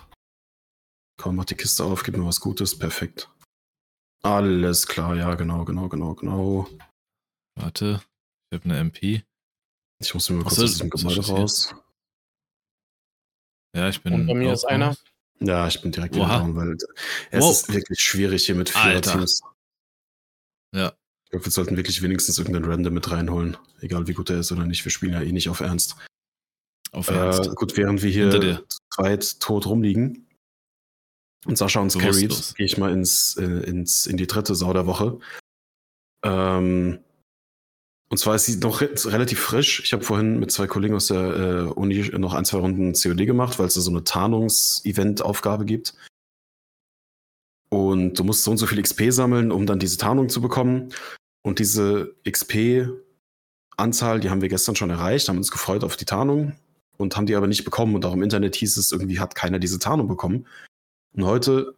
Komm, mach die Kiste auf, gib mir was Gutes, perfekt. Alles klar, ja, genau, genau, genau, genau. Warte, ich habe eine MP. Ich muss mir mal kurz so, aus diesem das Gebäude raus. Ja, ich bin. Und bei mir ist einer. Ja, ich bin direkt wieder Oha. down, weil es Wow. ist wirklich schwierig hier mit Alter. Vierer-Teams. Ja. Ich glaube, wir sollten wirklich wenigstens irgendeinen Random mit reinholen. Egal wie gut er ist oder nicht. Wir spielen ja eh nicht auf Ernst. Auf Ernst. Äh, gut, während wir hier zweit tot rumliegen und Sascha uns carried, gehe ich mal ins, äh, ins, in die dritte Sau der Woche. Ähm, und zwar ist sie noch re relativ frisch. Ich habe vorhin mit zwei Kollegen aus der äh, Uni noch ein, zwei Runden COD gemacht, weil es da so eine Tarnungs-Event-Aufgabe gibt. Und du musst so und so viel XP sammeln, um dann diese Tarnung zu bekommen. Und diese XP-Anzahl, die haben wir gestern schon erreicht, haben uns gefreut auf die Tarnung und haben die aber nicht bekommen. Und auch im Internet hieß es, irgendwie hat keiner diese Tarnung bekommen. Und heute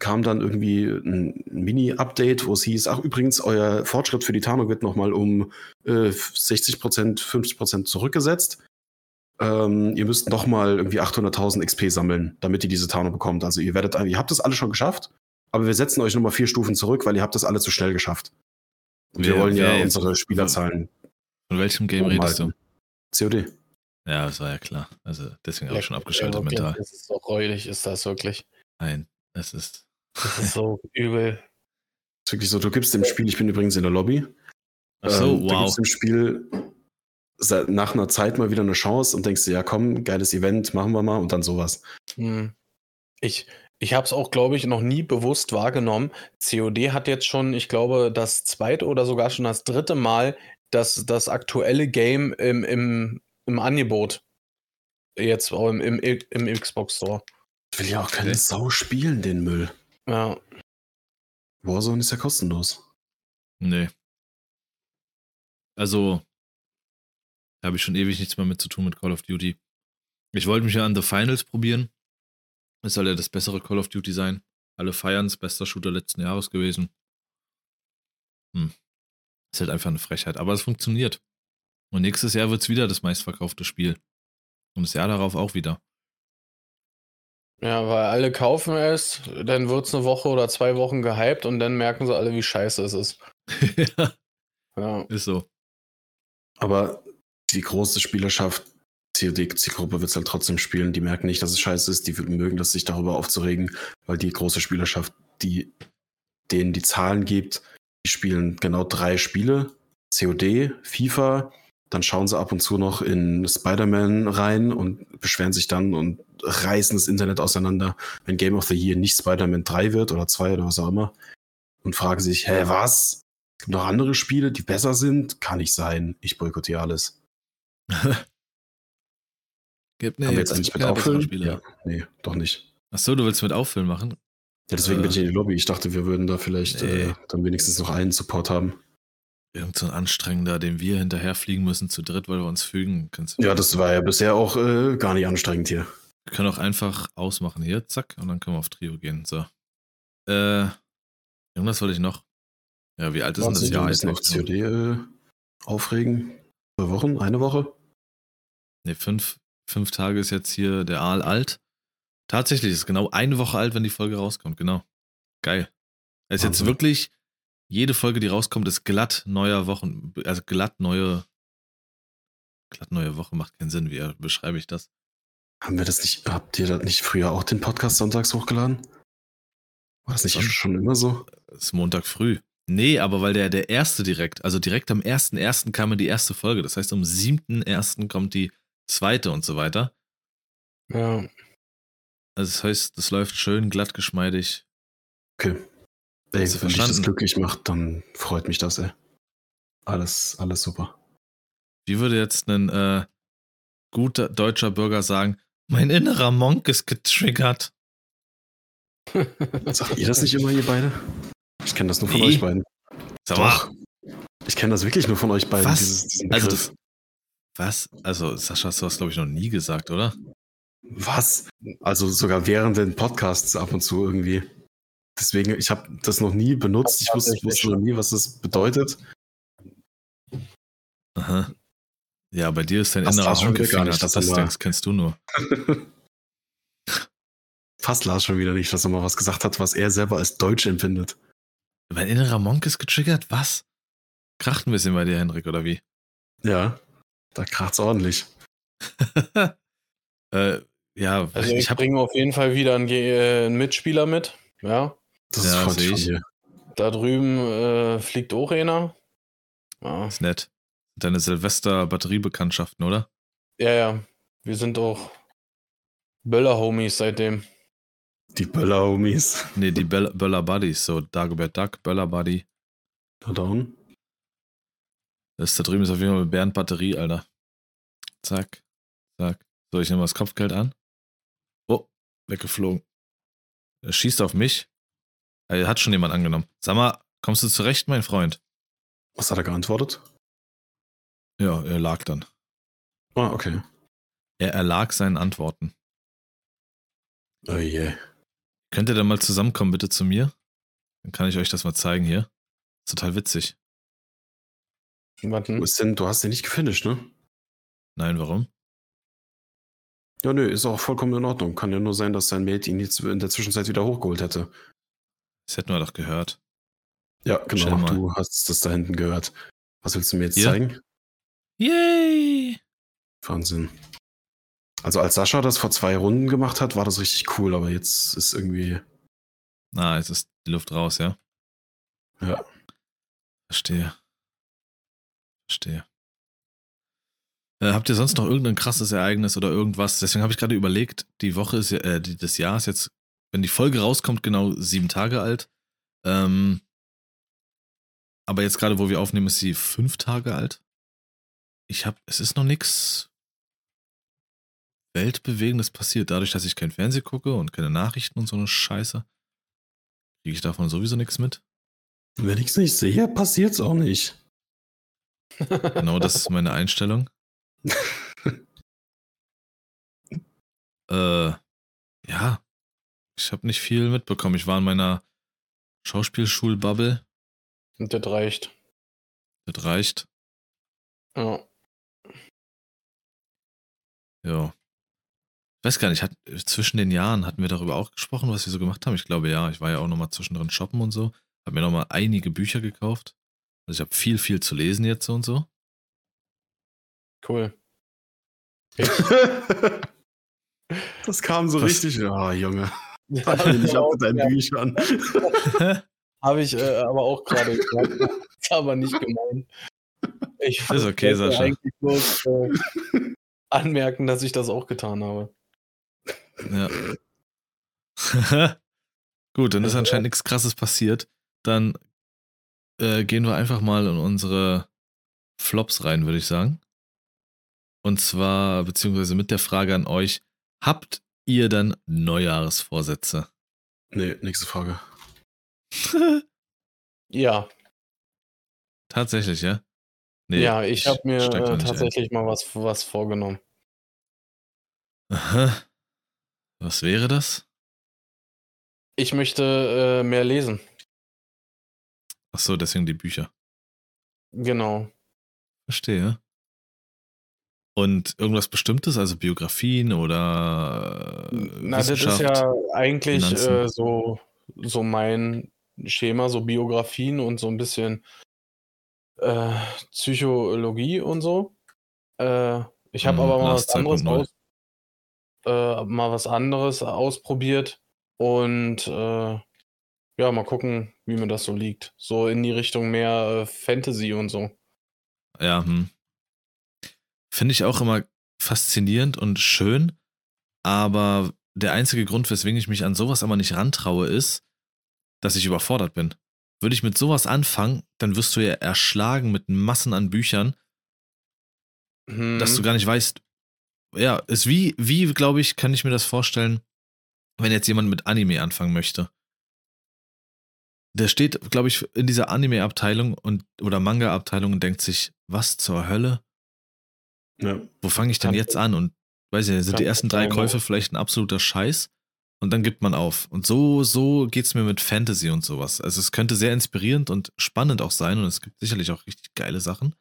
kam dann irgendwie ein Mini-Update, wo es hieß, ach übrigens, euer Fortschritt für die Tarnung wird nochmal um äh, 60%, 50% zurückgesetzt. Ähm, ihr müsst nochmal irgendwie 800.000 XP sammeln, damit ihr diese Tarnung bekommt. Also ihr werdet, ihr habt das alle schon geschafft, aber wir setzen euch nochmal vier Stufen zurück, weil ihr habt das alle zu schnell geschafft. Und wir Wer- wollen ja unsere Spielerzahlen Von welchem Game oben redest du? COD. Ja, das war ja klar. Also deswegen habe ich schon abgeschaltet Arrow Games, mental. Das ist so räudig, ist das wirklich. Nein, es ist. Das ist so [laughs] übel. ist wirklich so, du gibst dem Spiel, ich bin übrigens in der Lobby. Ach so, ähm, Du wow. gibst dem Spiel nach einer Zeit mal wieder eine Chance und denkst dir, ja komm, geiles Event, machen wir mal und dann sowas. Hm. Ich, ich habe es auch, glaube ich, noch nie bewusst wahrgenommen. COD hat jetzt schon, ich glaube, das zweite oder sogar schon das dritte Mal das, das aktuelle Game im, im, im Angebot. Jetzt auch im, im, im Xbox Store. Ich will ja auch keine Okay. Sau spielen, den Müll. Ja. Warzone ist ja kostenlos. Nee. Also, da habe ich schon ewig nichts mehr mit zu tun mit Call of Duty. Ich wollte mich ja an The Finals probieren. Das soll ja das bessere Call of Duty sein. Alle feiern es, bester Shooter letzten Jahres gewesen. Hm. Ist halt einfach eine Frechheit. Aber es funktioniert. Und nächstes Jahr wird es wieder das meistverkaufte Spiel. Und das Jahr darauf auch wieder. Ja, weil alle kaufen es, dann wird es eine Woche oder zwei Wochen gehypt und dann merken sie alle, wie scheiße es ist. [laughs] ja, Ja. ist so. Aber die große Spielerschaft, COD-Zielgruppe wird es halt trotzdem spielen. Die merken nicht, dass es scheiße ist. Die mögen das, sich darüber aufzuregen, weil die große Spielerschaft, die denen die Zahlen gibt, die spielen genau drei Spiele. COD, FIFA, dann schauen sie ab und zu noch in Spider-Man rein und beschweren sich dann und reißen das Internet auseinander, wenn Game of the Year nicht Spider-Man 3 wird oder 2 oder was auch immer. Und fragen sich, hä, was? Es gibt noch andere Spiele, die besser sind? Kann nicht sein. Ich boykottiere alles. [laughs] Gibt, nee, Haben wir jetzt gibt mit auffüllen? Ja, nee, doch nicht. Achso, du willst mit auffüllen machen? Ja, deswegen Äh. bin ich in die Lobby. Ich dachte, wir würden da vielleicht äh, dann wenigstens noch einen Support haben. Irgend so ein anstrengender, dem wir hinterher fliegen müssen zu dritt, weil wir uns fügen. Kannst, Ja, das war ja bisher auch äh, gar nicht anstrengend hier. Wir können auch einfach ausmachen hier, zack, und dann können wir auf Trio gehen. So. Äh, irgendwas wollte ich noch. Ja, wie alt ist denn das Jahr ein auf eigentlich? COD äh, aufregen? Zwei Wochen? Eine Woche? Ne, fünf, fünf Tage ist jetzt hier der Aal alt. Tatsächlich ist genau eine Woche alt, wenn die Folge rauskommt, genau. Geil. Es ist jetzt Wahnsinn. wirklich, jede Folge, die rauskommt, ist glatt neuer Wochen, also glatt neue, glatt neue Woche macht keinen Sinn. Wie beschreibe ich das? Haben wir das nicht, habt ihr das nicht früher auch den Podcast sonntags hochgeladen? War das nicht Sonntag? schon immer so? Es ist Montag früh. Nee, aber weil der, der erste direkt, also direkt am 1.1. kam ja die erste Folge. Das heißt, am 7.1. kommt die zweite und so weiter. Ja. Also das heißt, das läuft schön, glatt, geschmeidig. Okay. Ey, du wenn dich das glücklich macht, dann freut mich das, ey. Alles, alles super. Wie würde jetzt ein äh, guter deutscher Bürger sagen, mein innerer Monk ist getriggert. [laughs] Sagt ihr das nicht immer, ihr beide? Ich kenne das nur von Nee. euch beiden. Sag mal, Doch. Ich kenne das wirklich nur von euch beiden. Was? Dieses, diesen Also was? Also Sascha, hast du das glaube ich noch nie gesagt, oder? Was? Also sogar während den Podcasts ab und zu irgendwie. Deswegen, ich habe das noch nie benutzt. Ich wusste, Tatsächlich wusste noch nie, was das bedeutet. Aha. Ja, bei dir ist dein Das innerer nicht, Das, das, das kennst du nur. [laughs] Fast Lars schon wieder nicht, dass er mal was gesagt hat, was er selber als Deutsch empfindet. Mein innerer Monk ist getriggert? Was? Kracht ein bisschen bei dir, Henrik, oder wie? Ja, da kracht's ordentlich. [laughs] äh, ja, Also ich, ich bringe auf jeden Fall wieder einen, äh, einen Mitspieler mit. Ja. Das Ja, ist von ich. Da drüben äh, fliegt auch einer. Ja. ist nett. Deine Silvester-Batteriebekanntschaften, oder? ja, ja. Wir sind auch Böller-Homies seitdem. Die Böller-Homies. Nee, die Bell Böller Buddies, so Dagobert Duck, Böller Buddy. Da down. Das da drüben ist auf jeden Fall mit Bernd Batterie, Alter. Zack, zack. So, ich nehme mal das Kopfgeld an. Oh, weggeflogen. Er schießt auf mich. Er hat schon jemand angenommen. Sag mal, kommst du zurecht, mein Freund? Was hat er geantwortet? Ja, er lag dann. Ah, okay. Er erlag seinen Antworten. Oh je. Könnt ihr dann mal zusammenkommen, bitte zu mir? Dann kann ich euch das mal zeigen hier. Ist total witzig. Warten. Wo ist denn, du hast den nicht gefinisht, ne? Nein, warum? Ja, nö, ist auch vollkommen in Ordnung. Kann ja nur sein, dass sein Mate ihn jetzt in der Zwischenzeit wieder hochgeholt hätte. Das hätten wir doch gehört. Ja, genau. Du hast das da hinten gehört. Was willst du mir jetzt Hier? zeigen? Yay! Wahnsinn. Also als Sascha das vor zwei Runden gemacht hat, war das richtig cool, aber jetzt ist irgendwie. Ah, jetzt ist die Luft raus, ja? Ja. Verstehe. Verstehe. Äh, habt ihr sonst noch irgendein krasses Ereignis oder irgendwas? Deswegen habe ich gerade überlegt, die Woche ist ja, äh, das Jahr ist jetzt, wenn die Folge rauskommt, genau sieben Tage alt. Ähm, aber jetzt gerade, wo wir aufnehmen, ist sie fünf Tage alt. Ich habe, es ist noch nichts Weltbewegendes passiert. Dadurch, dass ich kein Fernsehen gucke und keine Nachrichten und so eine Scheiße, kriege ich davon sowieso nichts mit. Wenn ich es nicht sehe, passiert es auch nicht. Genau, das ist meine Einstellung. [laughs] äh, ja, ich habe nicht viel mitbekommen. Ich war in meiner Schauspielschulbubble. Und das reicht. Das reicht. Ja. Ja. Ich weiß gar nicht, hat, zwischen den Jahren hatten wir darüber auch gesprochen, was wir so gemacht haben. Ich glaube ja, ich war ja auch nochmal zwischendrin shoppen und so. Hab mir nochmal einige Bücher gekauft. Also ich habe viel, viel zu lesen jetzt und so. Cool. [laughs] das kam so Was- richtig. Ja, Junge. Ja, nicht ab auch, mit deinen ja. Büchern. [laughs] Habe ich äh, aber auch gerade gesagt. [laughs] Ist aber nicht gemeint. Ich Ist okay, wollte Sascha. eigentlich bloß äh, anmerken, dass ich das auch getan habe. Ja. Gut, dann ist anscheinend nichts krasses passiert. Dann äh, gehen wir einfach mal in unsere Flops rein, würde ich sagen. Und zwar, beziehungsweise mit der Frage an euch, habt ihr dann Neujahresvorsätze? Nee, nächste Frage. [laughs] Ja, Tatsächlich, ja? Nee, ja, ich habe mir äh, nicht ein. tatsächlich mal was, was vorgenommen. Aha. Was wäre das? Ich möchte äh, mehr lesen. Ach so, deswegen die Bücher. Genau. Verstehe. Und irgendwas Bestimmtes, also Biografien oder äh, Na, das ist ja eigentlich äh, so, so mein Schema, so Biografien und so ein bisschen äh, Psychologie und so. Äh, ich habe Mhm, aber mal was anderes 2.0. aus, äh, mal was anderes ausprobiert und äh, ja, mal gucken, wie mir das so liegt. So in die Richtung mehr äh, Fantasy und so. Ja, hm. Finde ich auch immer faszinierend und schön, aber der einzige Grund, weswegen ich mich an sowas aber nicht rantraue, ist, dass ich überfordert bin. Würde ich mit sowas anfangen, dann wirst du ja erschlagen mit Massen an Büchern, Hm, dass du gar nicht weißt. Ja, ist wie, wie, glaube ich, kann ich mir das vorstellen, wenn jetzt jemand mit Anime anfangen möchte. Der steht, glaube ich, in dieser Anime-Abteilung und oder Manga-Abteilung und denkt sich, was zur Hölle? Ja. Wo fange ich denn jetzt an? Und weiß ich nicht, sind die ersten drei Käufe vielleicht ein absoluter Scheiß? Und dann gibt man auf. Und so, so geht's mir mit Fantasy und sowas. Also es könnte sehr inspirierend und spannend auch sein und es gibt sicherlich auch richtig geile Sachen.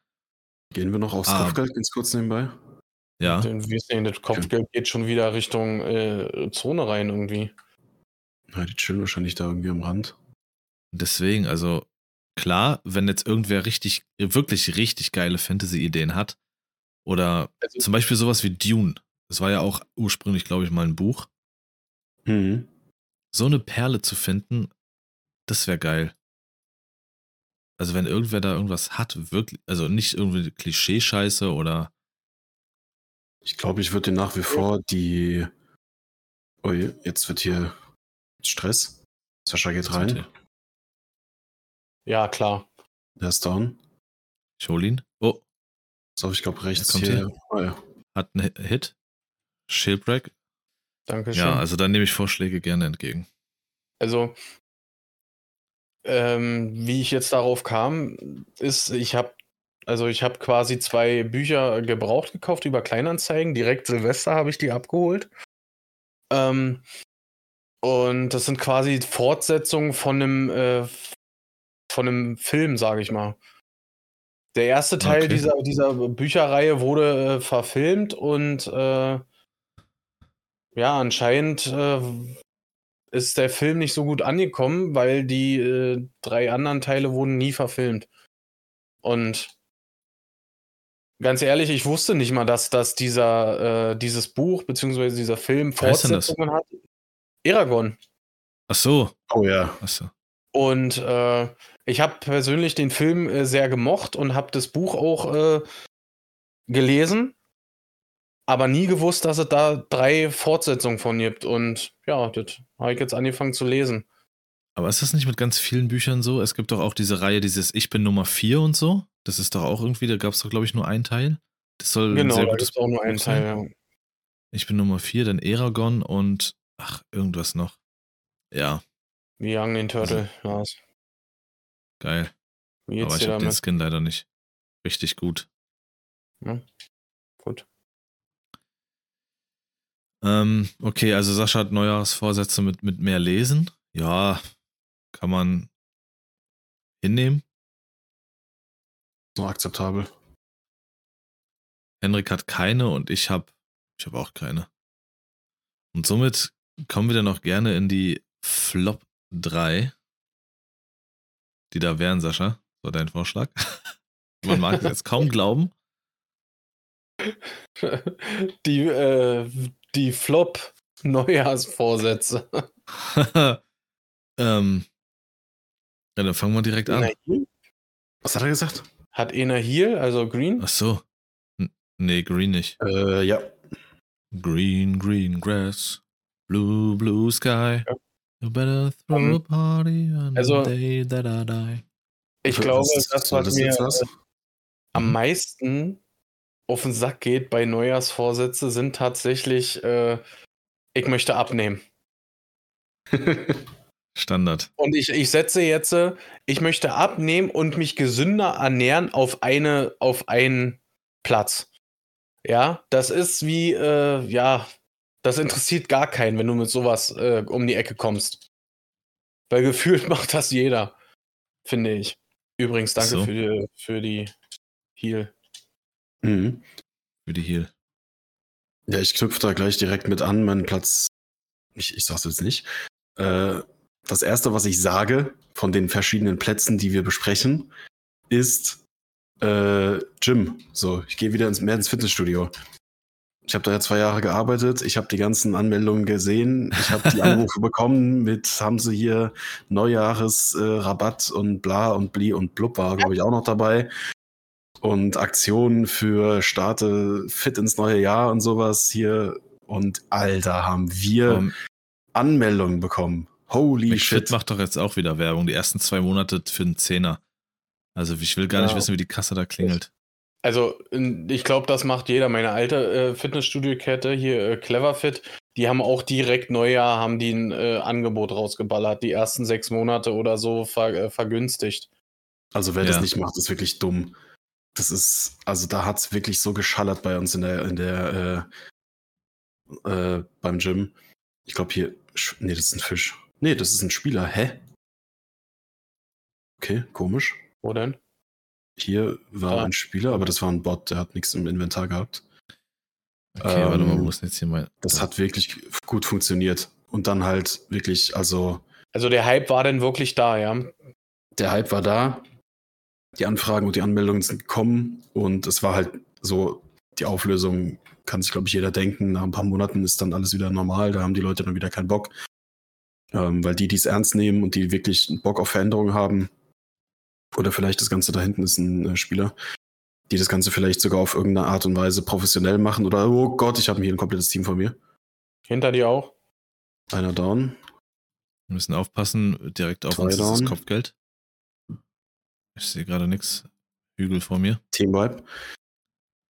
Gehen wir noch aufs Ah. Kopfgeld ganz kurz nebenbei? Ja. Den, wie ist denn, das Kopfgeld geht schon wieder Richtung äh, Zone rein irgendwie. Ja, die chillen wahrscheinlich da irgendwie am Rand. Deswegen, also klar, wenn jetzt irgendwer richtig, wirklich richtig geile Fantasy-Ideen hat, oder Also- zum Beispiel sowas wie Dune, das war ja auch ursprünglich, glaube ich, mal ein Buch, Mhm. so eine Perle zu finden, das wäre geil. Also wenn irgendwer da irgendwas hat, wirklich, also nicht irgendwie Klischee-Scheiße oder Ich glaube, ich würde nach wie vor die. Oh, je, jetzt wird hier Stress. Sascha geht rein. Ja, klar. Der ist down. Ich hol ihn. Oh, So, ich glaube, rechts kommt hier. hier. Oh, ja. hat einen Hit. Shieldbreak. Dankeschön. Ja, also dann nehme ich Vorschläge gerne entgegen. Also, ähm, wie ich jetzt darauf kam, ist, ich habe also ich habe quasi zwei Bücher gebraucht gekauft über Kleinanzeigen. Direkt Silvester habe ich die abgeholt. Ähm, und das sind quasi Fortsetzungen von einem, äh, von einem Film, sage ich mal. Der erste Teil Okay. dieser, dieser Bücherreihe wurde äh, verfilmt und äh, ja, anscheinend äh, ist der Film nicht so gut angekommen, weil die äh, drei anderen Teile wurden nie verfilmt. Und Ganz ehrlich, ich wusste nicht mal, dass, dass dieser, äh, dieses Buch bzw. dieser Film? Fortsetzungen hat. Eragon. Ach so. Oh ja. Ach so. Und äh, ich habe persönlich den Film äh, sehr gemocht und habe das Buch auch äh, gelesen, aber nie gewusst, dass es da drei Fortsetzungen von gibt. Und ja, das habe ich jetzt angefangen zu lesen. Aber ist das nicht mit ganz vielen Büchern so? Es gibt doch auch diese Reihe, dieses Ich bin Nummer 4 und so. Das ist doch auch irgendwie, da gab es doch, glaube ich, nur einen Teil. Das soll ein Genau, sehr da gutes auch nur ein sein. Teil. Ja. Ich bin Nummer 4, dann Eragon und ach, irgendwas noch. Ja, Wie Young den Turtle. Ja, geil. wie Aber ich habe den? Skin leider nicht. Richtig gut. Gut. Ähm, okay, also Sascha hat Neujahrsvorsätze mit, mit mehr Lesen. Ja, kann man hinnehmen. So akzeptabel. Henrik hat keine und ich habe ich hab auch keine. Und somit kommen wir dann auch gerne in die Flop 3, die da wären, Sascha. So dein Vorschlag. [laughs] Man mag es jetzt kaum glauben. die, äh, die Flop-Neujahrsvorsätze. [laughs] ähm, ja, dann fangen wir direkt an. Was hat er gesagt? Hat Ena Heal, also Green? Ach so. N nee, Green nicht. Äh, ja. Green, green grass, blue, blue sky. Ja. You better throw Ähm, a party on also- the day that I die. Ich glaube, was das, was das mir jetzt was? äh, am meisten auf den Sack geht bei Neujahrsvorsätze sind tatsächlich, äh, ich möchte abnehmen. [laughs] Standard. Und ich, ich setze jetzt, äh, ich möchte abnehmen und mich gesünder ernähren auf eine, auf einen Platz. Ja, das ist wie, äh, ja, das interessiert gar keinen, wenn du mit sowas äh, um die Ecke kommst. Weil gefühlt [laughs] macht das jeder, finde ich. Übrigens, danke So. für, die, für die Heal. mhm. Für die Heal. Ja, ich knüpfe da gleich direkt mit an. Mein Platz, ich, ich sag's jetzt nicht. Äh, das erste, was ich sage von den verschiedenen Plätzen, die wir besprechen, ist äh, Gym. So, ich gehe wieder ins, mehr ins Fitnessstudio. Ich habe da ja zwei Jahre gearbeitet. Ich habe die ganzen Anmeldungen gesehen. Ich habe die Anrufe [laughs] bekommen mit, haben sie hier Neujahresrabatt äh, und bla und bli und blub war, glaube ich, auch noch dabei. Und Aktionen für Starte fit ins neue Jahr und sowas hier. Und Alter, haben wir Aber Anmeldungen bekommen. Holy McFit shit. macht doch jetzt auch wieder Werbung. Die ersten zwei Monate für einen Zehner. Also ich will gar nicht Ja. wissen, wie die Kasse da klingelt. Also, ich glaube, das macht jeder. Meine alte äh, Fitnessstudio-Kette hier, äh, Cleverfit, die haben auch direkt Neujahr, haben die ein äh, Angebot rausgeballert, die ersten sechs Monate oder so ver, äh, vergünstigt. Also wer Ja. das nicht macht, ist wirklich dumm. Das ist, also da hat's wirklich so geschallert bei uns in der, in der, äh, äh, beim Gym. Ich glaube hier, nee, das ist ein Fisch. Nee, das ist ein Spieler. Hä? Okay, komisch. Wo denn? Hier war Ah. ein Spieler, aber das war ein Bot, der hat nichts im Inventar gehabt. Okay, warte mal, Ähm, wo ist jetzt hier mein. Das hat wirklich gut funktioniert. Und dann halt wirklich, also Also, der Hype war denn wirklich da, ja? der Hype war da, die Anfragen und die Anmeldungen sind gekommen und es war halt so, die Auflösung kann sich, glaube ich, jeder denken. Nach ein paar Monaten ist dann alles wieder normal, da haben die Leute dann wieder keinen Bock. Ähm, weil die, die es ernst nehmen und die wirklich einen Bock auf Veränderung haben, oder vielleicht das Ganze da hinten ist ein äh, Spieler, die das Ganze vielleicht sogar auf irgendeine Art und Weise professionell machen oder, oh Gott, ich habe hier ein komplettes Team von mir. Hinter dir auch? Einer down. Wir müssen aufpassen, direkt auf uns ist das. Kopfgeld. Ich sehe gerade nichts. Hügel vor mir. Team Vibe.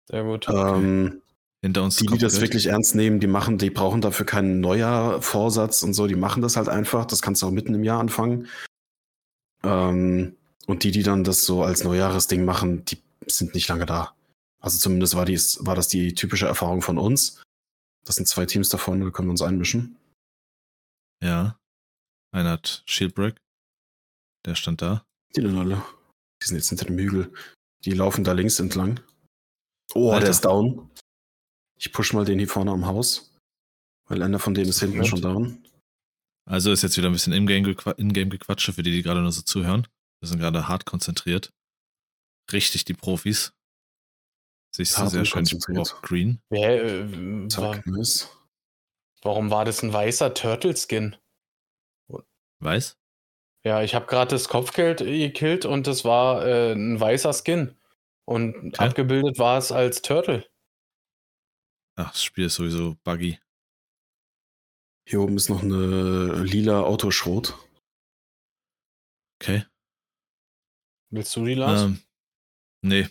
Sehr gut. Ähm, Hinter uns die, die das wirklich ernst nehmen, die machen, die brauchen dafür keinen Neujahr-Vorsatz und so, die machen das halt einfach. Das kannst du auch mitten im Jahr anfangen. Ähm, und die, die dann das so als Neujahresding machen, die sind nicht lange da. Also zumindest war, dies, war das die typische Erfahrung von uns. Das sind zwei Teams davon, da können wir uns einmischen. Ja. Einer hat Shieldbreak. Der stand da. Die denn alle? Die sind jetzt hinter dem Hügel. Die laufen da links entlang. Oh, Alter. der ist down. Ich push mal den hier vorne am Haus. Weil einer von denen ist hinten schon down. Also ist jetzt wieder ein bisschen Ingame gequa in gequatsche für die, die gerade nur so zuhören. Wir sind gerade hart konzentriert. Richtig die Profis. Siehst du Hart sehr schön. Brauch Green. Wer, äh, war, warum war das ein weißer Turtle-Skin? Weiß? Ja, ich habe gerade das Kopfgeld gekillt und das war äh, ein weißer Skin. Und Okay. abgebildet war es als Turtle. Ach, das Spiel ist sowieso buggy. Hier oben ist noch eine lila Autoschrot. Okay. Willst du die, Lars? Ähm, nee,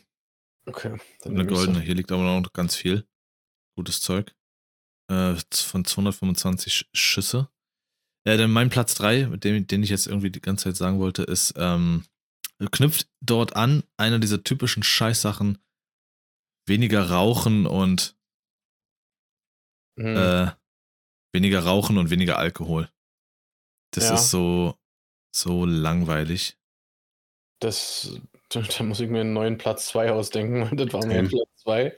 okay. dann eine goldene. Hier liegt aber noch ganz viel. Gutes Zeug. Äh, von 225 Sch- Schüsse. Äh, denn mein Platz 3, mit dem den ich jetzt irgendwie die ganze Zeit sagen wollte, ist, ähm, knüpft dort an, einer dieser typischen Scheißsachen, weniger rauchen und Hm. äh, weniger rauchen und weniger Alkohol. Das Ja. ist so, so langweilig. Das, da muss ich mir einen neuen Platz 2 ausdenken, [laughs] weil das war mein Okay. Platz 2.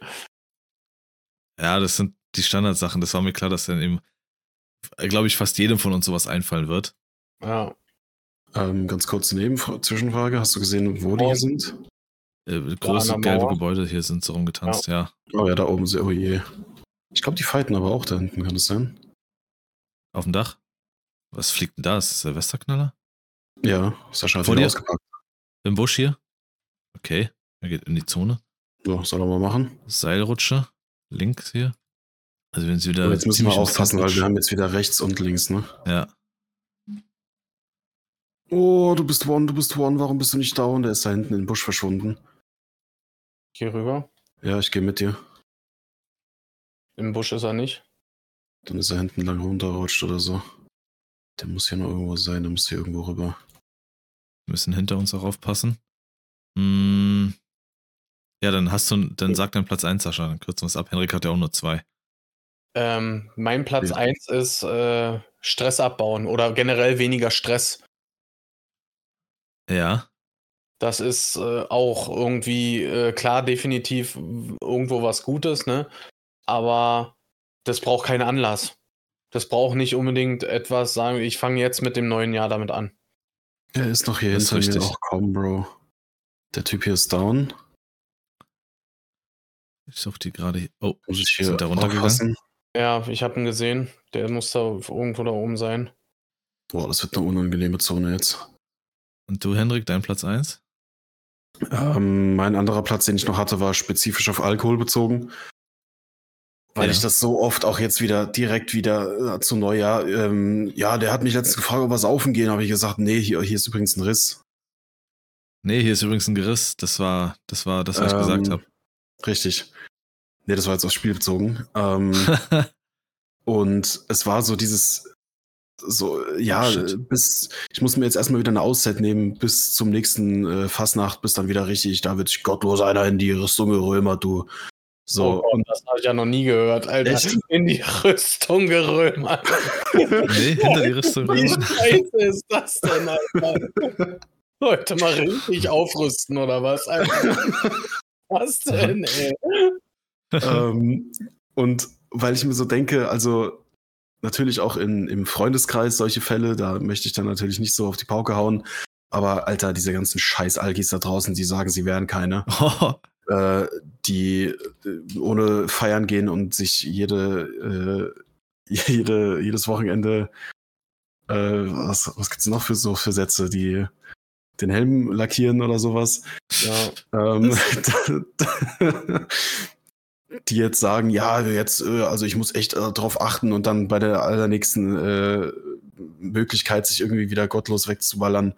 Ja, das sind die Standardsachen. Das war mir klar, dass dann eben, glaube ich, fast jedem von uns sowas einfallen wird. Ja. Ähm, ganz kurze Nebenfra Zwischenfrage. Hast du gesehen, wo die hier sind? Äh, große gelbe. Gebäude hier sind so rumgetanzt, ja. Oh ja, da oben. sind- Oh je. Ich glaube, die fighten aber auch da hinten, kann das sein? Auf dem Dach. Was fliegt denn da? Ist das der Westerknaller? Ja, Sascha hat Vor dir? ausgepackt. Im Busch hier? Okay. Er geht in die Zone. So, soll er mal machen. Seilrutsche. Links hier. Also wenn sie wieder. Aber jetzt müssen wir aufpassen, weil wir haben jetzt wieder rechts und links, ne? Ja. Oh, du bist One, du bist One, warum bist du nicht down? Der ist da hinten im Busch verschwunden. Hier rüber. Ja, ich gehe mit dir. Im Busch ist er nicht. Dann ist er hinten lang runterrutscht oder so. Der muss hier noch irgendwo sein, der muss hier irgendwo rüber. Wir müssen hinter uns auch aufpassen. Mm. Ja, dann hast du, dann sag dein Platz 1, Sascha, dann kürzen wir es ab. Henrik hat ja auch nur zwei. Ähm, mein Platz Ja. 1 ist äh, Stress abbauen oder generell weniger Stress. Ja. Das ist äh, auch irgendwie, äh, klar, definitiv irgendwo was Gutes, ne? Aber das braucht keinen Anlass. Das braucht nicht unbedingt etwas sagen, ich fange jetzt mit dem neuen Jahr damit an. Er ist noch hier Das ist hinter mir richtig. auch kaum, Bro. Der Typ hier ist down. Ich suche die gerade. hier. Oh, Muss ich hier Sind da runtergegangen? Ja, ich habe ihn gesehen. Der muss da irgendwo da oben sein. Boah, das wird eine unangenehme Zone jetzt. und du, Henrik, dein Platz 1? Ähm, mein anderer Platz, den ich noch hatte, war spezifisch auf Alkohol bezogen. Weil Ja. ich das so oft auch jetzt wieder direkt wieder äh, zu Neujahr, ähm, ja, der hat mich letztens gefragt, ob wir saufen gehen, habe ich gesagt, nee, hier, hier ist übrigens ein Riss. Nee, hier ist übrigens ein Geriss. Das war, das war das, was ich Ähm, gesagt habe. Richtig. Nee, das war jetzt aufs Spiel bezogen. Ähm, [laughs] und es war so dieses, so, ja, Oh, bis, ich muss mir jetzt erstmal wieder eine Auszeit nehmen, bis zum nächsten äh, Fastnacht, bis dann wieder richtig, da wird sich gottlos einer in die Rüstung gerömert, du. So, oh Gott, das habe ich ja noch nie gehört, Alter. Echt? In die Rüstung gerömert. nee, hinter die Rüstung. Wie rüber. scheiße ist das denn, Alter? Heute mal richtig aufrüsten, oder was, Alter? Was denn, ey? ähm, und weil ich mir so denke, also natürlich auch in, im Freundeskreis solche Fälle, da möchte ich dann natürlich nicht so auf die Pauke hauen. Aber Alter, diese ganzen Scheiß-Algis da draußen, die sagen, sie wären keine, [laughs] äh, die äh, ohne feiern gehen und sich jede, äh, [laughs] jede, jedes Wochenende, äh, was, was gibt's noch für so für Sätze, die den Helm lackieren oder sowas. Ja, Ähm, [laughs] die jetzt sagen, ja, jetzt, äh, also ich muss echt drauf achten und dann bei der allernächsten äh, Möglichkeit, sich irgendwie wieder gottlos wegzuballern,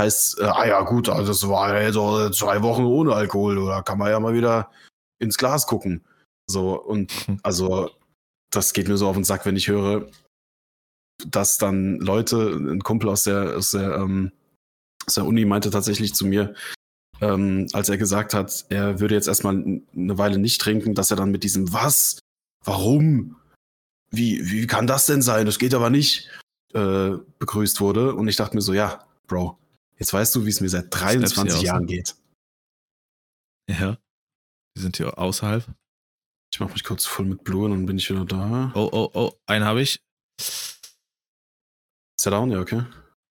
heißt, äh, ah ja, gut, also das war ja so zwei Wochen ohne Alkohol, oder kann man ja mal wieder ins Glas gucken. So, und also, das geht mir so auf den Sack, wenn ich höre, dass dann Leute, ein Kumpel aus der, aus der, ähm, aus der Uni meinte tatsächlich zu mir, ähm, als er gesagt hat, er würde jetzt erstmal eine Weile nicht trinken, dass er dann mit diesem Was? Warum? Wie, wie kann das denn sein? Das geht aber nicht, äh, begrüßt wurde. Und ich dachte mir so, ja, Bro, jetzt weißt du, wie es mir seit 23 aus, Jahren ne? geht. ja. Die sind hier außerhalb. Ich mach mich kurz voll mit Blue und dann bin ich wieder da. Oh, oh, oh, einen habe ich. Ist der down? Ja, okay.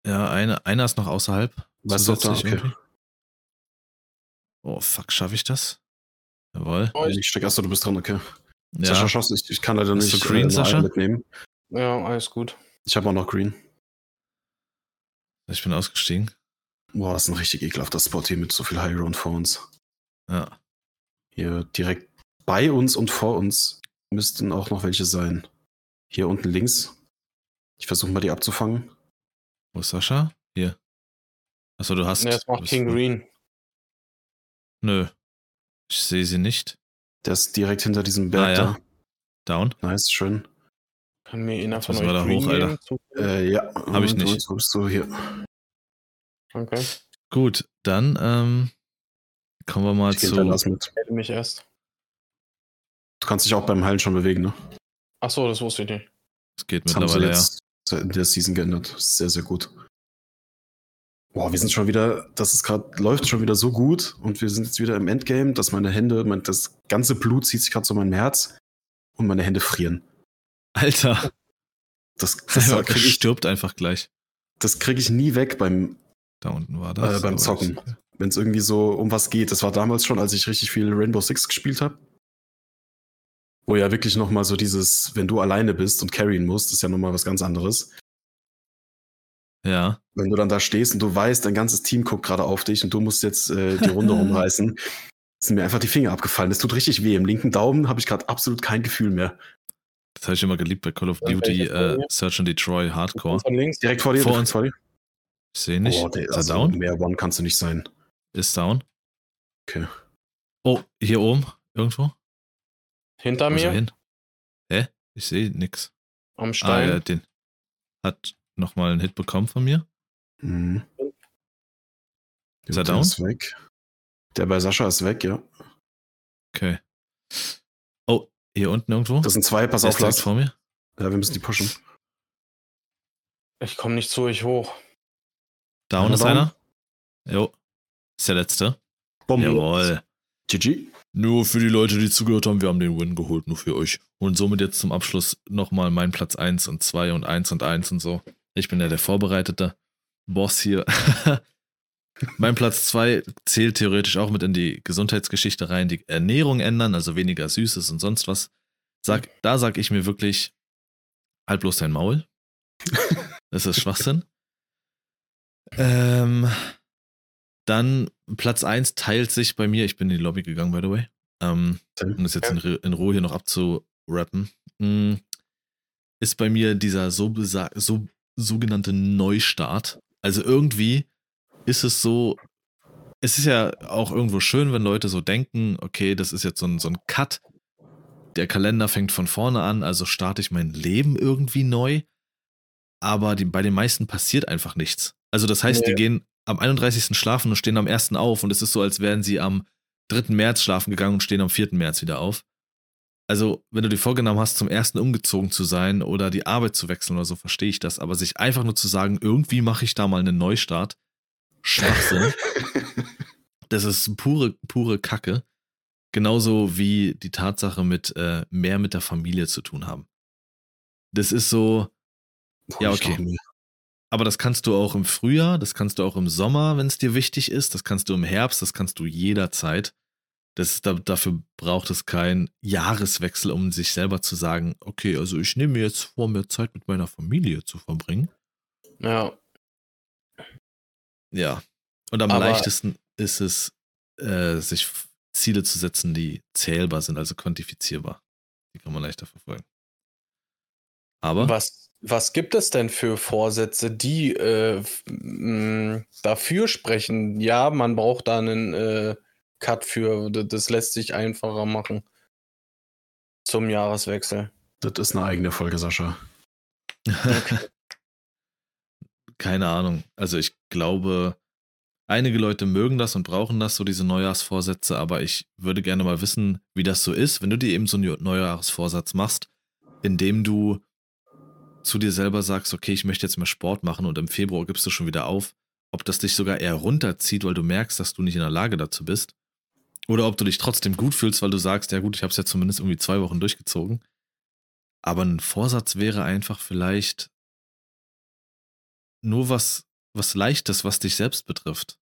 Ja, eine, einer ist noch außerhalb. Weißt du, ob da, Zusätzlich okay. irgendwie. Oh, fuck, schaffe ich das? Jawohl. Oh, ich, Ich steck erst, du bist dran, okay. Ja. Sascha schoss, ich, ich kann leider nicht green, einen mitnehmen. ja, alles gut. Ich habe auch noch Green. Ich bin ausgestiegen. Boah, das ist ein richtig ekelhafter Spot hier mit so viel High Ground vor uns. Ja. Hier direkt bei uns und vor uns müssten auch noch welche sein. Hier unten links. Ich versuche mal die abzufangen. Wo ist Sascha? Hier. Achso, du hast. Ne, es macht King du- Green. Nö. Ich sehe sie nicht. Der ist direkt hinter diesem Berg Ah, ja. Down. da. Nice, schön. Kann mir einer von euch da hoch, Alter. Äh, ja. Hab ich nicht. So bist du hier. Okay. Gut, dann ähm, kommen wir mal Ich zu. mit. Hätte mich erst. Du kannst dich auch beim Heilen schon bewegen, ne? Ach so, das wusste ich nicht. Es geht Das haben sie mittlerweile, ja. jetzt in der Season geändert. Das sehr, sehr gut. Boah, wir sind schon wieder, das ist gerade, läuft schon wieder so gut und wir sind jetzt wieder im Endgame, dass meine Hände, mein, das ganze Blut zieht sich gerade so in mein Herz und meine Hände frieren. Alter, Das, [laughs] das er kriege ich, stirbt einfach gleich. das krieg ich nie weg beim, Da unten war das. Äh, beim Zocken. wenn es irgendwie so um was geht. Das war damals schon, als ich richtig viel Rainbow Six gespielt habe. Wo ja wirklich nochmal so dieses, wenn du alleine bist und carryen musst, ist ja nochmal was ganz anderes. Ja. wenn du dann da stehst und du weißt, dein ganzes Team guckt gerade auf dich und du musst jetzt äh, die Runde [laughs] rumreißen, sind mir einfach die Finger abgefallen. Das tut richtig weh. Im linken Daumen habe ich gerade absolut kein Gefühl mehr. Das habe ich immer geliebt bei Call of Ja, Duty äh? Search and Destroy Hardcore. Von links. Direkt vor dir, Vor uns. vor dir. Ich sehe nicht. Oh, der, ist er also down? Mehr One kannst du nicht sein. Ist down. Okay. Oh, hier oben irgendwo. Hinter er mir hin? Hä? Ich sehe nix. am Ah, Stein. ja, den hat nochmal einen Hit bekommen von mir. Mhm. Ist er der down? ist weg. Der bei Sascha ist weg, ja. Okay. Oh, hier unten irgendwo. Das sind zwei, pass auf, Lars. vor mir. Ja, wir müssen die pushen. Ich komme nicht zu euch hoch. Down Einer ist down? einer. Jo. Ist der letzte. Bombe. Jawohl. GG. Nur für die Leute, die zugehört haben, wir haben den Win geholt, nur für euch. Und somit jetzt zum Abschluss nochmal mein Platz 1 und 2 und 1 und 1 und so. Ich bin ja der vorbereitete Boss hier. [laughs] mein Platz 2 zählt theoretisch auch mit in die Gesundheitsgeschichte rein, die Ernährung ändern, also weniger Süßes und sonst was. Sag, da sag ich mir wirklich, halt bloß dein Maul. [laughs] Das ist Schwachsinn. Ähm, dann Platz 1 teilt sich bei mir, ich bin in die Lobby gegangen, by the way, ähm, um das jetzt in, in Ruhe hier noch abzurappen, mm, ist bei mir dieser so, so sogenannte Neustart. Also irgendwie ist es so, es ist ja auch irgendwo schön, wenn Leute so denken, okay, das ist jetzt so ein, so ein Cut, der Kalender fängt von vorne an, also starte ich mein Leben irgendwie neu. Aber die, bei den meisten passiert einfach nichts. Also das heißt, die Nee. gehen am 31. schlafen und stehen am 1. auf und es ist so, als wären sie am 3. März schlafen gegangen und stehen am 4. März wieder auf. Also, wenn du dir vorgenommen hast, zum 1. umgezogen zu sein oder die Arbeit zu wechseln oder so, verstehe ich das. Aber sich einfach nur zu sagen, irgendwie mache ich da mal einen Neustart, Schwachsinn. [laughs] das ist pure, pure Kacke. Genauso wie die Tatsache mit äh, mehr mit der Familie zu tun haben. Das ist so, Boah, Ja, okay. Aber das kannst du auch im Frühjahr, das kannst du auch im Sommer, wenn es dir wichtig ist, das kannst du im Herbst, das kannst du jederzeit. Das, da, dafür braucht es keinen Jahreswechsel, um sich selber zu sagen, okay, also ich nehme mir jetzt vor, mehr Zeit mit meiner Familie zu verbringen. Ja, Ja. Und am Aber- leichtesten ist es, äh, sich Ziele zu setzen, die zählbar sind, also quantifizierbar. Die kann man leichter verfolgen. Aber was, was gibt es denn für Vorsätze, die äh, dafür sprechen? Ja, man braucht da einen äh, Cut für, das lässt sich einfacher machen zum Jahreswechsel. Das ist eine eigene Folge, Sascha. [laughs] keine Ahnung. Also ich glaube, einige Leute mögen das und brauchen das, so diese Neujahrsvorsätze, aber ich würde gerne mal wissen, wie das so ist, wenn du dir eben so einen Neujahrsvorsatz machst, indem du zu dir selber sagst, okay, ich möchte jetzt mehr Sport machen und im Februar gibst du schon wieder auf, ob das dich sogar eher runterzieht, weil du merkst, dass du nicht in der Lage dazu bist. Oder ob du dich trotzdem gut fühlst, weil du sagst, ja gut, ich habe es ja zumindest irgendwie zwei Wochen durchgezogen. Aber ein Vorsatz wäre einfach vielleicht nur was, was Leichtes, was dich selbst betrifft.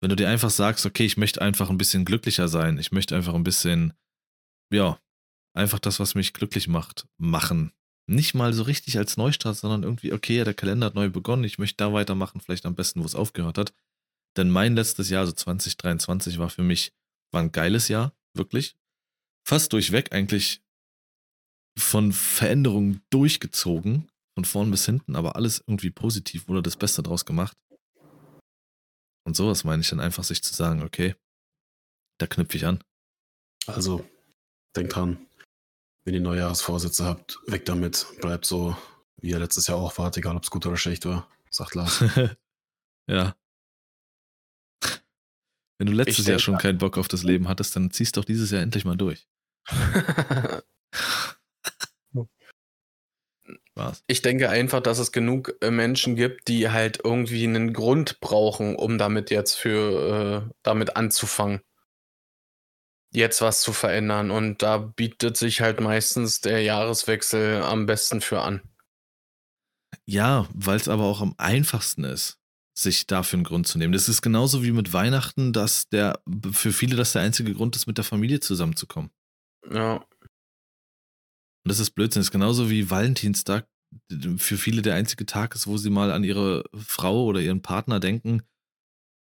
Wenn du dir einfach sagst, okay, ich möchte einfach ein bisschen glücklicher sein, ich möchte einfach ein bisschen, ja, einfach das, was mich glücklich macht, machen. Nicht mal so richtig als Neustart, sondern irgendwie, okay, der Kalender hat neu begonnen, ich möchte da weitermachen, vielleicht am besten, wo es aufgehört hat. Denn mein letztes Jahr, also 2023, war für mich, war ein geiles Jahr, wirklich. Fast durchweg eigentlich von Veränderungen durchgezogen, von vorn bis hinten, aber alles irgendwie positiv, wurde das Beste draus gemacht. Und sowas meine ich dann einfach, sich zu sagen, okay, da knüpfe ich an. Also, denkt dran, wenn ihr Neujahrsvorsätze habt, weg damit. Bleibt so, wie ihr letztes Jahr auch wart, egal ob es gut oder schlecht war, sagt Lars. [laughs] ja. Wenn du letztes Jahr schon keinen Bock auf das Leben hattest, dann ziehst doch dieses Jahr endlich mal durch. [laughs] Was? Ich denke einfach, dass es genug äh, Menschen gibt, die halt irgendwie einen Grund brauchen, um damit jetzt für äh, damit anzufangen. Jetzt was zu verändern. Und da bietet sich halt meistens der Jahreswechsel am besten für an. Ja, weil es aber auch am einfachsten ist, sich dafür einen Grund zu nehmen. Das ist genauso wie mit Weihnachten, dass der für viele das der einzige Grund ist, mit der Familie zusammenzukommen. Ja. Und das ist Blödsinn. Das ist genauso wie Valentinstag für viele der einzige Tag ist, wo sie mal an ihre Frau oder ihren Partner denken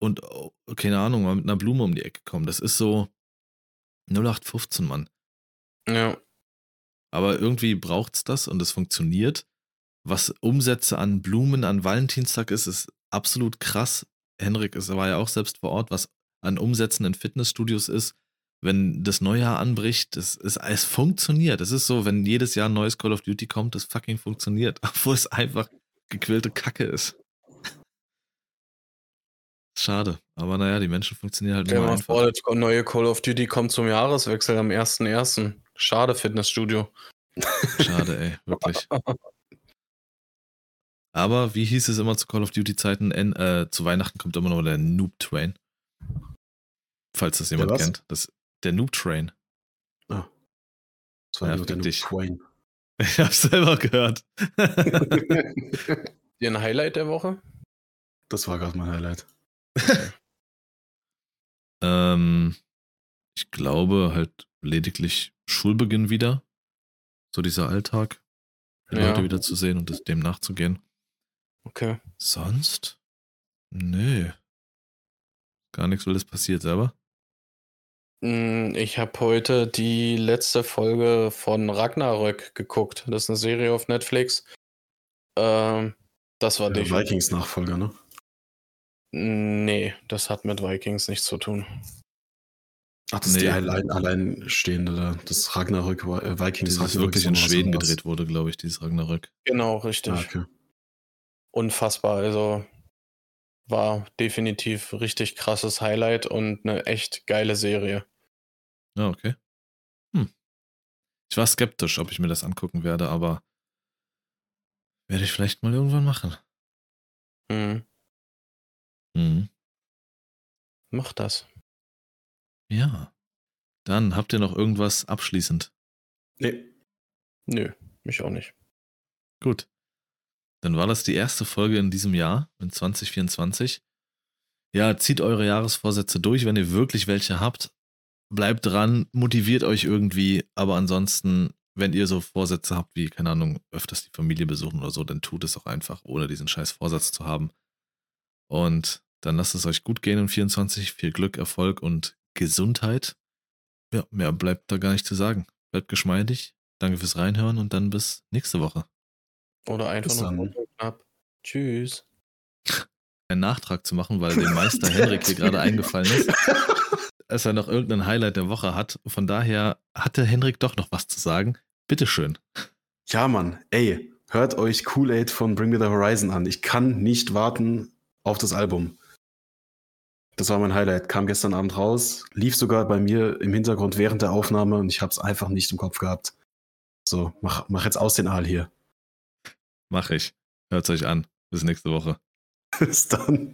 und, oh, keine Ahnung, mal mit einer Blume um die Ecke kommen. Das ist so 0815, Mann. Ja. Aber irgendwie braucht es das und es funktioniert. Was Umsätze an Blumen an Valentinstag ist, ist absolut krass. Henrik ist, war ja auch selbst vor Ort, was an Umsätzen in Fitnessstudios ist wenn das Neujahr anbricht, es, es, es funktioniert. Es ist so, wenn jedes Jahr ein neues Call of Duty kommt, das fucking funktioniert, [laughs] obwohl es einfach gequälte Kacke ist. Schade, aber naja, die Menschen funktionieren halt immer einfach. Vor, das neue Call of Duty kommt zum Jahreswechsel am 1.1. Schade, Fitnessstudio. Schade, ey, wirklich. [laughs] Aber wie hieß es immer zu Call of Duty Zeiten? Äh, zu Weihnachten kommt immer noch der Noob Train. Falls das jemand kennt. Das der Noob Train. Ah. Das war ja, nur der Noob Train. [laughs] Ich hab's selber gehört. [laughs] Dir ein Highlight der Woche? Das war gerade mein Highlight. [laughs] ähm, ich glaube halt lediglich Schulbeginn wieder. So dieser Alltag. Die ja. Leute wieder zu sehen und dem nachzugehen. Okay. Sonst? Nö. Gar nichts Wildes passiert selber. Hm, ich habe heute die letzte Folge von Ragnarök geguckt. Das ist eine Serie auf Netflix. Ähm, das war der Vikings-Nachfolger, ne? Nee, das hat mit Vikings nichts zu tun. Ach, das nee. ist die allein, alleinstehende, das Ragnarök, äh, Vikings das Ragnarök. wirklich in Schweden gedreht wurde, glaube ich, dieses Ragnarök. Genau, richtig. Ah, okay. Unfassbar, also war definitiv richtig krasses Highlight und eine echt geile Serie. Ja, okay. Hm. Ich war skeptisch, ob ich mir das angucken werde, aber werde ich vielleicht mal irgendwann machen. Mhm. Mhm. Mach das. Ja. Dann habt ihr noch irgendwas abschließend? Nee. Nö, mich auch nicht. Gut. Dann war das die erste Folge in diesem Jahr, in 2024. Ja, zieht eure Jahresvorsätze durch, wenn ihr wirklich welche habt bleibt dran, motiviert euch irgendwie, aber ansonsten, wenn ihr so Vorsätze habt, wie, keine Ahnung, öfters die Familie besuchen oder so, dann tut es auch einfach, ohne diesen scheiß Vorsatz zu haben. Und dann lasst es euch gut gehen in 24. Viel Glück, Erfolg und Gesundheit. Ja, mehr bleibt da gar nicht zu sagen. Bleibt geschmeidig. Danke fürs Reinhören und dann bis nächste Woche. Oder einfach noch knapp. Tschüss. [laughs] Einen Nachtrag zu machen, weil dem Meister Henrik hier gerade [laughs] eingefallen ist. dass er noch irgendein Highlight der Woche hat. Von daher hatte Henrik doch noch was zu sagen. Bitteschön. Ja, Mann. Ey, hört euch Kool-Aid von Bring Me the Horizon an. Ich kann nicht warten auf das Album. Das war mein Highlight. Kam gestern Abend raus, lief sogar bei mir im Hintergrund während der Aufnahme und ich habe es einfach nicht im Kopf gehabt. So, mach, mach jetzt aus den Aal hier. Mach ich. Hört's euch an. Bis nächste Woche. [laughs] Bis dann.